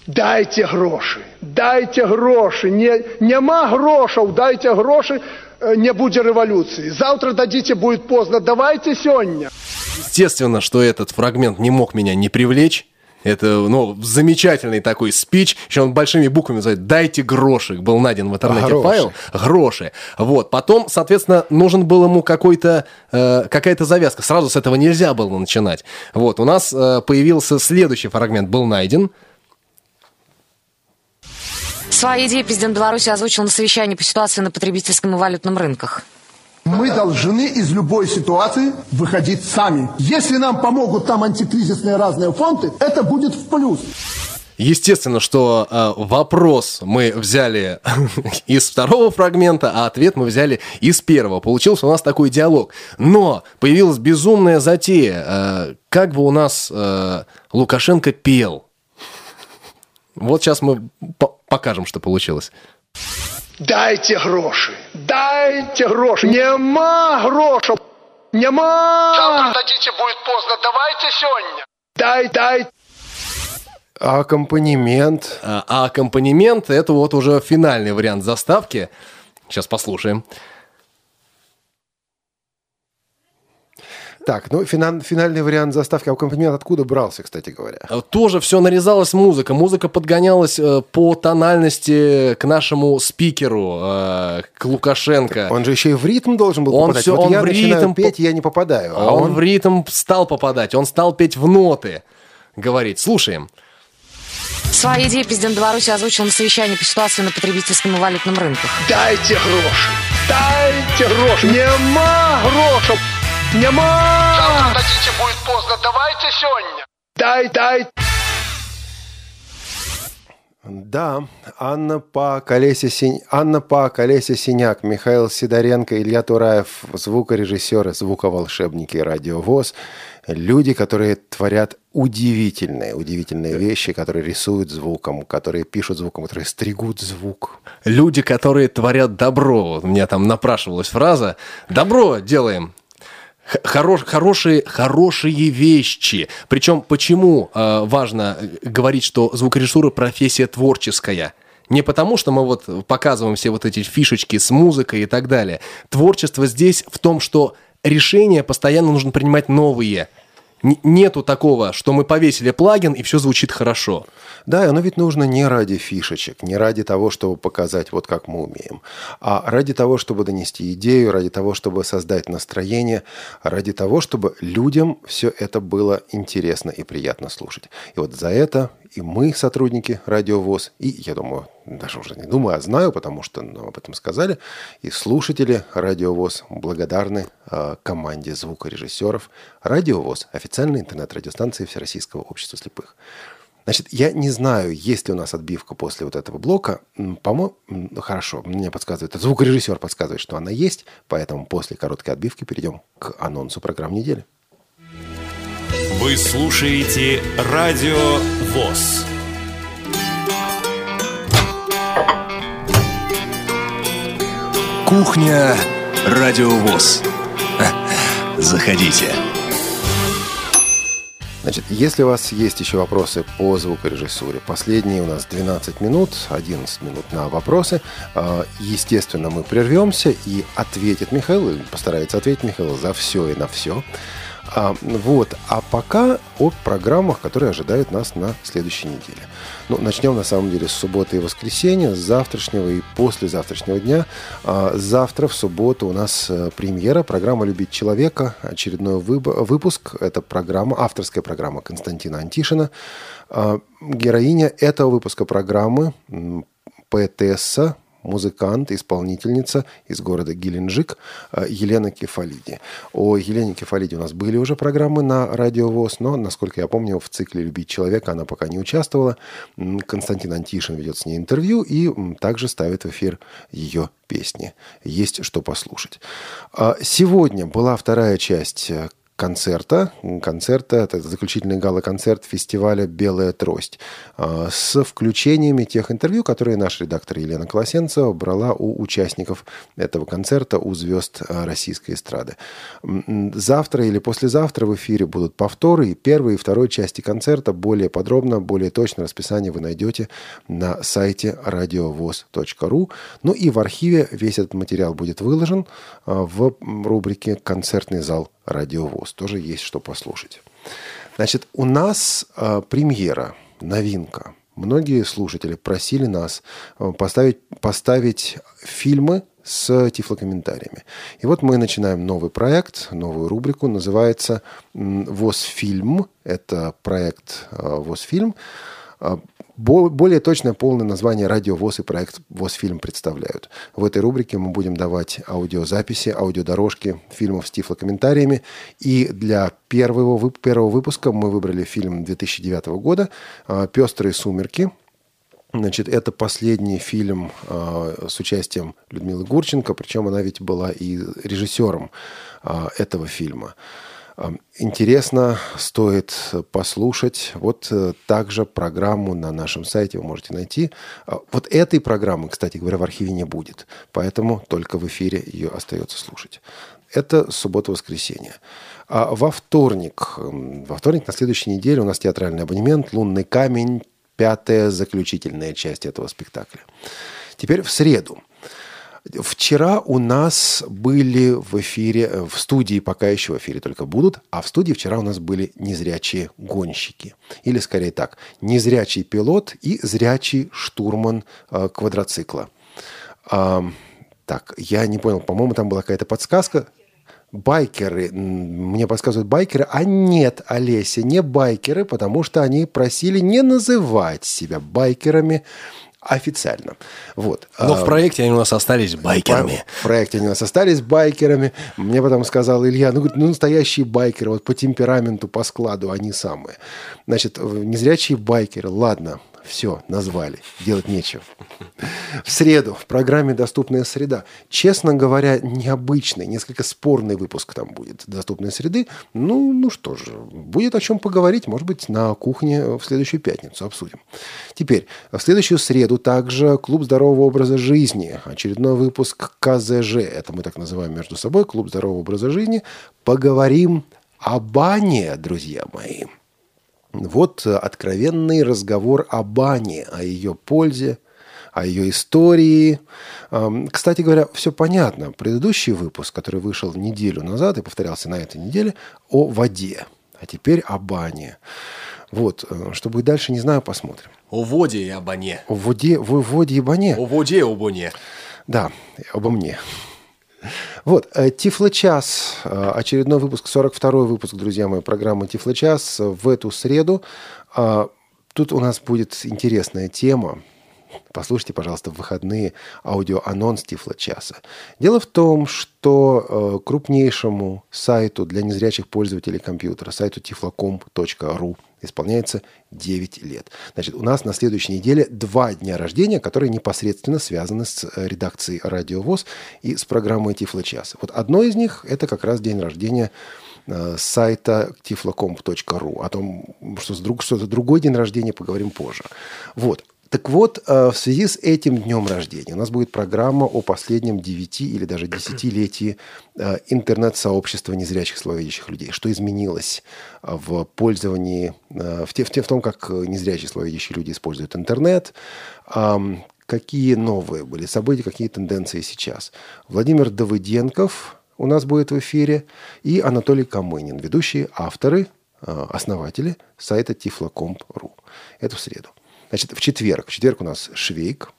Speaker 11: Дайте гроші, дайте гроші. Не, нема грошей, дайте гроші, е, не буде революції. Завтра дадите, будет поздно. Давайте сьогодні.
Speaker 3: Естественно, что этот фрагмент не мог меня не привлечь. Это, ну, замечательный такой спич. Еще он большими буквами называет «Дайте гроши». Был найден в интернете
Speaker 2: Гроши.
Speaker 3: файл. Гроши. Вот. Потом, соответственно, нужен был ему какой-то, э, какая-то завязка. Сразу с этого нельзя было начинать. Вот. У нас э, появился следующий фрагмент. Был найден.
Speaker 12: Свои идеи президент Беларуси озвучил на совещании по ситуации на потребительском и валютном рынках.
Speaker 11: Мы должны из любой ситуации выходить сами. Если нам помогут там антикризисные разные фонды, это будет в плюс.
Speaker 3: Естественно, что э, вопрос мы взяли из второго фрагмента, а ответ мы взяли из первого. Получился у нас такой диалог. Но появилась безумная затея. Э, как бы у нас э, Лукашенко пел. Вот сейчас мы по- покажем, что получилось.
Speaker 11: Дайте гроші, дайте гроші. Нема грошей, нема. Завтра дадите, будет поздно. Давайте сьогодні. Дай, дай.
Speaker 2: А аккомпанемент?
Speaker 3: А, а аккомпанемент это вот уже финальный вариант заставки. Сейчас послушаем.
Speaker 2: Так, ну финал- финальный вариант заставки. А аккомпанемент откуда брался, кстати говоря?
Speaker 3: Э, Тоже все нарезалась музыка. Музыка подгонялась э, по тональности к нашему спикеру, э, к Лукашенко.
Speaker 2: Он же еще и в ритм должен был
Speaker 3: Он
Speaker 2: попадать.
Speaker 3: всё-
Speaker 2: вот
Speaker 3: он
Speaker 2: я
Speaker 3: в ритм
Speaker 2: петь, я не попадаю.
Speaker 3: А он,
Speaker 2: он,
Speaker 3: в ритм стал попадать, он стал петь в ноты. Говорить, слушаем.
Speaker 12: Свои идеи президент Беларуси озвучил на совещании по ситуации на потребительском и валютном рынках.
Speaker 11: Дайте гроші, дайте гроші. Нема грошей, нема. Завтра дадите, будет поздно. Давайте сьогодні. Дай, дай.
Speaker 2: Да, Анна по колесе Син- Анна по колесе Синяк, Михаил Сидоренко, Илья Тураев, звукорежиссеры, звуковолшебники радиовоз. Люди, которые творят удивительные, удивительные вещи, которые рисуют звуком, которые пишут звуком, которые стригут звук.
Speaker 3: Люди, которые творят добро. У меня там напрашивалась фраза. Добро делаем. Хорош, хорошие, хорошие вещи. Причем почему э, важно э, говорить, что звукорежиссура профессия творческая? Не потому, что мы вот показываем все вот эти фишечки с музыкой и так далее. Творчество здесь в том, что решения постоянно нужно принимать новые. Нету такого, что мы повесили плагин и все звучит хорошо.
Speaker 2: Да, и оно ведь нужно не ради фишечек, не ради того, чтобы показать, вот как мы умеем, а ради того, чтобы донести идею, ради того, чтобы создать настроение, ради того, чтобы людям все это было интересно и приятно слушать. И вот за это и мы, сотрудники Радио ВОЗ, и, я думаю, даже уже не думаю, а знаю, потому что нам об этом сказали, и слушатели Радио ВОЗ благодарны э, команде звукорежиссеров Радио ВОЗ, официальной интернет-радиостанции Всероссийского общества слепых. Значит, я не знаю, есть ли у нас отбивка после вот этого блока. По-моему, ну, хорошо, мне подсказывает, звукорежиссер подсказывает, что она есть, поэтому после короткой отбивки перейдем к анонсу программ недели.
Speaker 1: Вы слушаете Радио ВОЗ. Кухня Радио ВОЗ. Заходите.
Speaker 2: Значит, если у вас есть еще вопросы по звукорежиссуре, последние у нас 12 минут, 11 минут на вопросы. А, Естественно, мы прервемся и ответит Михаил, постарается ответить Михаил за все и на все. А, вот. А пока о программах, которые ожидают нас на следующей неделе. Ну, начнем на самом деле с субботы и воскресенья, с завтрашнего и послезавтрашнего дня. А, завтра в субботу у нас э, премьера, программа «Любить человека», очередной выпуск. Это программа, авторская программа Константина Антишина. А, героиня этого выпуска программы поэтесса, музыкант, исполнительница из города Геленджик э, Елена Кефалиди. О Елене Кефалиди у нас были уже программы на Радио ВОЗ, но, насколько я помню, в цикле «Любить человека» она пока не участвовала. Константин Антишин ведет с ней интервью и также ставит в эфир ее песни. Есть что послушать. А Сегодня была вторая часть э, концерта. Концерта, это заключительный гала-концерт фестиваля «Белая трость» а, с включениями тех интервью, которые наш редактор Елена Колосенцева брала у участников этого концерта, у звезд а, российской эстрады. Завтра или послезавтра в эфире будут повторы и первой, и второй части концерта. Более подробно, более точно расписание вы найдете на сайте радиовоз.ру. Ну и в архиве весь этот материал будет выложен а, в рубрике «Концертный зал Радиовоз». Тоже есть что послушать. Значит, у нас э, премьера, новинка. Многие слушатели просили нас э, поставить, поставить фильмы с тифлокомментариями. И вот мы начинаем новый проект, новую рубрику, называется м, «ВОЗ-фильм». Это проект э, «ВОЗ-фильм». А, бо- Более точное полное название «Радио ВОЗ» и проект «ВОЗ-фильм» представляют. В этой рубрике мы будем давать аудиозаписи, аудиодорожки фильмов с тифлокомментариями. И для первого, первого выпуска мы выбрали фильм 2009 года а, «Пестрые сумерки». Значит, это последний фильм э, с участием Людмилы Гурченко, причем она ведь была и режиссером э, этого фильма. Интересно, стоит послушать. Вот э, также программу на нашем сайте вы можете найти. Э, Вот этой программы, кстати говоря, в архиве не будет, поэтому только в эфире ее остается слушать. Это суббота-воскресенье. А во вторник, во вторник на следующей неделе у нас театральный абонемент «Лунный камень», пятая заключительная часть этого спектакля. Теперь в среду. Вчера у нас были в эфире, э, в студии пока еще в эфире только будут, а в студии вчера у нас были незрячие гонщики. Или скорее так, незрячий пилот и зрячий штурман э, квадроцикла. А, так, я не понял, по-моему, там была какая-то подсказка. Байкеры, мне подсказывают байкеры, а нет, Олеся, не байкеры, потому что они просили не называть себя байкерами официально. Вот.
Speaker 3: Но в
Speaker 2: А,
Speaker 3: проекте они у нас остались байкерами.
Speaker 2: в проекте они у нас остались байкерами. Мне потом сказал Илья, ну, ну, настоящие байкеры, вот по темпераменту, по складу они самые. Значит, незрячие байкеры, ладно, все, назвали, делать нечего. В среду в программе «Доступная среда». Честно говоря, необычный, несколько спорный выпуск там будет «Доступной среды». Ну, ну что же, будет о чем поговорить, может быть, на кухне в следующую пятницу обсудим. Теперь, в следующую среду также «Клуб здорового образа жизни». Очередной выпуск КЗЖ. Это мы так называем между собой, «Клуб здорового образа жизни». Поговорим о бане, друзья мои. Вот э, откровенный разговор о бане, о ее пользе, о ее истории. Эм, Кстати говоря, все понятно. Предыдущий выпуск, который вышел неделю назад и повторялся на этой неделе, о воде. А теперь о бане. Вот, э, что будет дальше, не знаю, посмотрим.
Speaker 3: О воде и о бане.
Speaker 2: О воде, в воде и бане.
Speaker 3: О воде и о.
Speaker 2: Да, обо мне. Вот, э, Тифло-час, э, очередной выпуск, 42-й выпуск, друзья мои, программы Тифло-час в эту среду. А, Тут у нас будет интересная тема. Послушайте, пожалуйста, в выходные аудиоанонс Тифло-часа. Дело в том, что э, крупнейшему сайту для незрячих пользователей компьютера, сайту tiflocom.ru, исполняется 9 лет. Значит, у нас на следующей неделе два дня рождения, которые непосредственно связаны с э, редакцией «Радио ВОЗ» и с программой «Тифло-час». Вот одно из них – это как раз день рождения э, сайта tiflocomp.ru. О том, что с друг, что-то другой день рождения, поговорим позже. Вот. Так вот, э, в связи с этим днем рождения у нас будет программа о последнем 9 или даже 10-летии э, интернет-сообщества незрячих слабовидящих людей. Что изменилось э, в пользовании, в, те, в, те, в том, как незрячие слабовидящие люди используют интернет, какие новые были события, какие тенденции сейчас. Владимир Давыденков у нас будет в эфире и Анатолий Камынин, ведущие авторы, основатели сайта tiflocomp.ru. Это в среду. Значит, в четверг. В четверг у нас Швейк.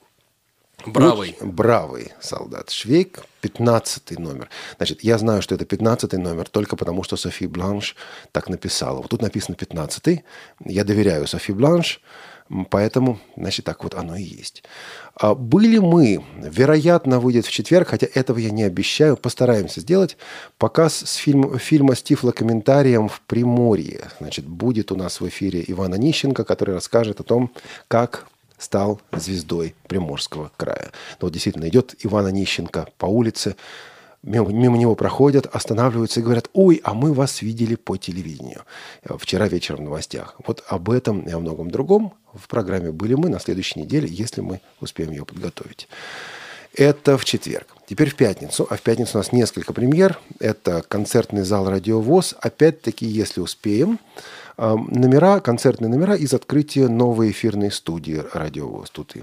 Speaker 3: Бравый.
Speaker 2: Ну, бравый солдат. Швейк, 15 номер. Значит, я знаю, что это 15 номер только потому, что Софи Бланш так написала. Вот тут написано 15 Я доверяю Софи Бланш, поэтому, значит, так вот оно и есть. А были мы, вероятно, выйдет в четверг, хотя этого я не обещаю, постараемся сделать, показ с фильм, фильма с тифлокомментарием в Приморье. Значит, будет у нас в эфире Ивана Нищенко, который расскажет о том, как стал звездой Приморского края. Но вот действительно идет Ивана Нищенко по улице, мимо, него проходят, останавливаются и говорят, ой, а мы вас видели по телевидению вчера вечером в новостях. Вот об этом и о многом другом в программе «Были мы» на следующей неделе, если мы успеем ее подготовить. Это в четверг. Теперь в пятницу. А в пятницу у нас несколько премьер. Это концертный зал «Радиовоз». Опять-таки, если успеем, номера, концертные номера из открытия новой эфирной студии «Радиовоз». Тут и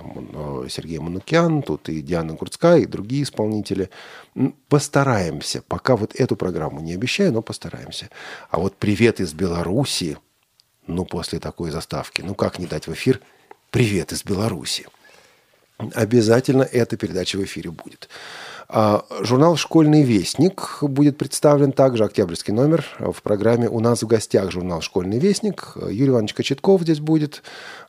Speaker 2: Сергей Манукян, тут и Диана Курцкая, и другие исполнители. Постараемся. Пока вот эту программу не обещаю, но постараемся. А вот «Привет из Беларуси», ну, после такой заставки, ну, как не дать в эфир «Привет из Беларуси». Обязательно эта передача в эфире будет. А, журнал «Школьный вестник» будет представлен также, октябрьский номер, в программе «У нас в гостях» журнал «Школьный вестник». Юрий Иванович Кочетков здесь будет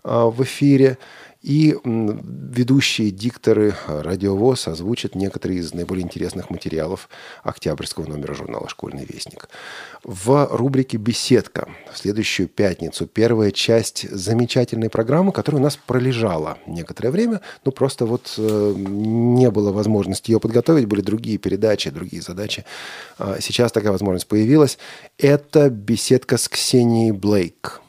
Speaker 2: а, в эфире. И ведущие дикторы «Радиовоз» озвучат некоторые из наиболее интересных материалов октябрьского номера журнала «Школьный вестник». В рубрике «Беседка» в следующую пятницу первая часть замечательной программы, которая у нас пролежала некоторое время, ну просто вот э, не было возможности ее подготовить, были другие передачи, другие задачи. А сейчас такая возможность появилась. Это беседка с Ксенией Блейк.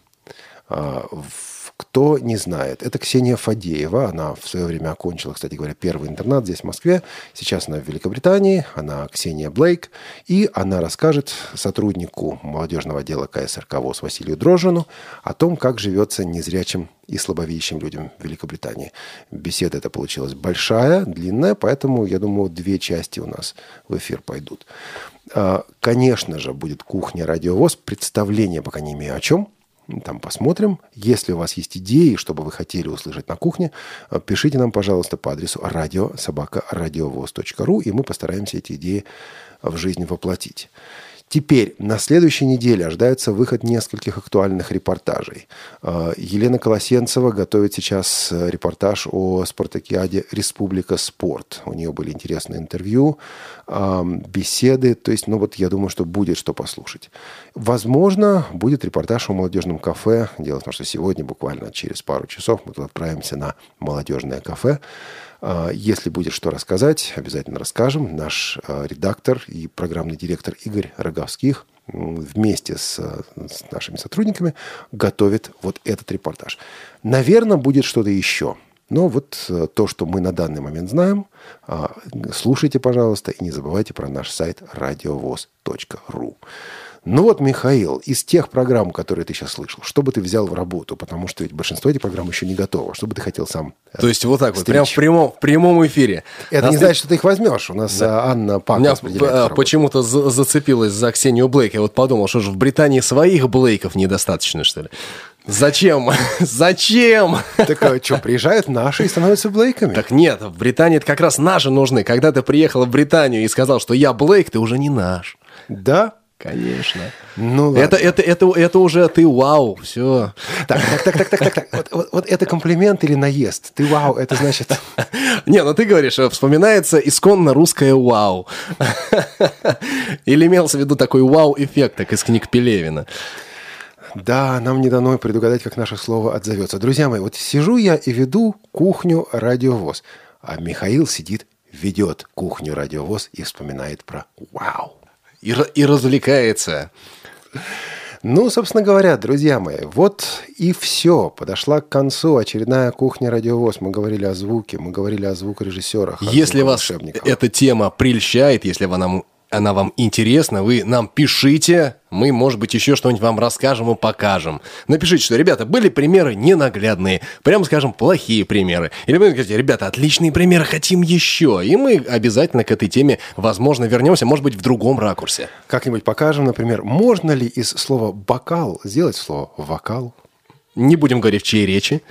Speaker 2: А, в кто не знает, это Ксения Фадеева. Она в свое время окончила, кстати говоря, первый интернат здесь, в Москве. Сейчас она в Великобритании. Она Ксения Блейк. И она расскажет сотруднику молодежного отдела КСРК ВОЗ Василию Дрожжину о том, как живется незрячим и слабовидящим людям в Великобритании. Беседа эта получилась большая, длинная, поэтому, я думаю, две части у нас в эфир пойдут. А, конечно же, будет кухня радиовоз. Представление пока не имею о чем – там посмотрим. Если у вас есть идеи, чтобы вы хотели услышать на кухне, э, пишите нам, пожалуйста, по адресу радио собака радиовоз.ру, и мы постараемся эти идеи в жизнь воплотить. Теперь на следующей неделе ожидается выход нескольких актуальных репортажей. А, Елена Колосенцева готовит сейчас э, репортаж о спартакиаде «Республика спорт». У нее были интересные интервью, беседы. То есть, ну вот я думаю, что будет что послушать. Возможно, будет репортаж о молодежном кафе. Дело в том, что сегодня, буквально через пару часов, мы туда отправимся на молодежное кафе. А, если будет что рассказать, обязательно расскажем. Наш а, редактор и программный директор Игорь Роговских вместе с, с нашими сотрудниками готовит вот этот репортаж. Наверное, будет что-то еще. Но вот то, что мы на данный момент знаем, а, слушайте, пожалуйста, и не забывайте про наш сайт радиовоз.ру. Ну вот, Михаил, из тех программ, которые ты сейчас слышал, что бы ты взял в работу? Потому что ведь большинство этих программ еще не готово. Что бы ты хотел сам э,
Speaker 3: То есть вот так вот,
Speaker 2: стричь?
Speaker 3: прям в прямом, в прямом эфире.
Speaker 2: Это
Speaker 3: Нас
Speaker 2: не значит, что ты их возьмешь. У нас а, Анна Пак
Speaker 3: Меня
Speaker 2: работу.
Speaker 3: почему-то за- зацепилось за Ксению Блейк. Я вот подумал, что же в Британии своих Блейков недостаточно, что ли? Зачем? Зачем?
Speaker 2: Так а что, приезжают наши и становятся Блейками?
Speaker 3: Так нет, в Британии это как раз наши нужны. Когда ты приехал в Британию и сказал, что я Блейк, ты уже не наш.
Speaker 2: Да?
Speaker 3: Конечно.
Speaker 2: Ну ладно.
Speaker 3: Это, это, это, это уже ты вау, все.
Speaker 2: Так, так, так, так, так, так, так. Вот, вот- вот это комплимент или наезд? Ты вау, это значит...
Speaker 3: Не, ну ты говоришь, э, вспоминается исконно русское вау. Или имелся в виду такой вау-эффект, так из книг Пелевина.
Speaker 2: Да, нам не дано предугадать, как наше слово отзовется. Друзья мои, вот сижу я и веду кухню радиовоз, а Михаил сидит, ведет кухню радиовоз и вспоминает про вау.
Speaker 3: И, и развлекается.
Speaker 2: Ну, собственно говоря, друзья мои, вот и все. Подошла к концу очередная кухня радиовоз. Мы говорили о звуке, мы говорили о звукорежиссерах. о
Speaker 3: Если вас эта тема прельщает, если она, нам- она вам интересна, вы нам пишите, мы, может быть, еще что-нибудь вам расскажем и покажем. Напишите, что, ребята, были примеры ненаглядные, прямо скажем, плохие примеры. Или вы говорите, ребята, отличные примеры, хотим еще. И мы обязательно к этой теме, возможно, вернемся, может быть, в другом ракурсе.
Speaker 2: Как-нибудь покажем, например, можно ли из слова «бокал» сделать слово «вокал»?
Speaker 3: Не будем говорить в чьей речи.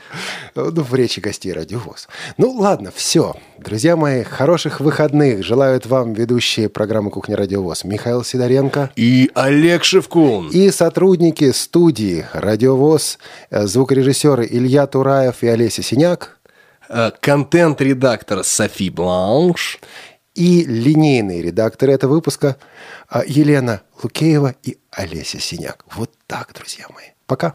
Speaker 2: Ну, в речи гостей радиовоз. Ну, ладно, все. Друзья мои, хороших выходных желают вам ведущие программы «Кухня радиовоз» Михаил Сидоренко
Speaker 3: И Олег Шевкун.
Speaker 2: и сотрудники студии «Радиовоз», э, звукорежиссеры Илья Тураев и Олеся Синяк
Speaker 3: Э, Контент-редактор Софи Бланш.
Speaker 2: и линейные редакторы этого выпуска э, Елена Лукеева и Олеся Синяк. Вот так, друзья мои. Пока.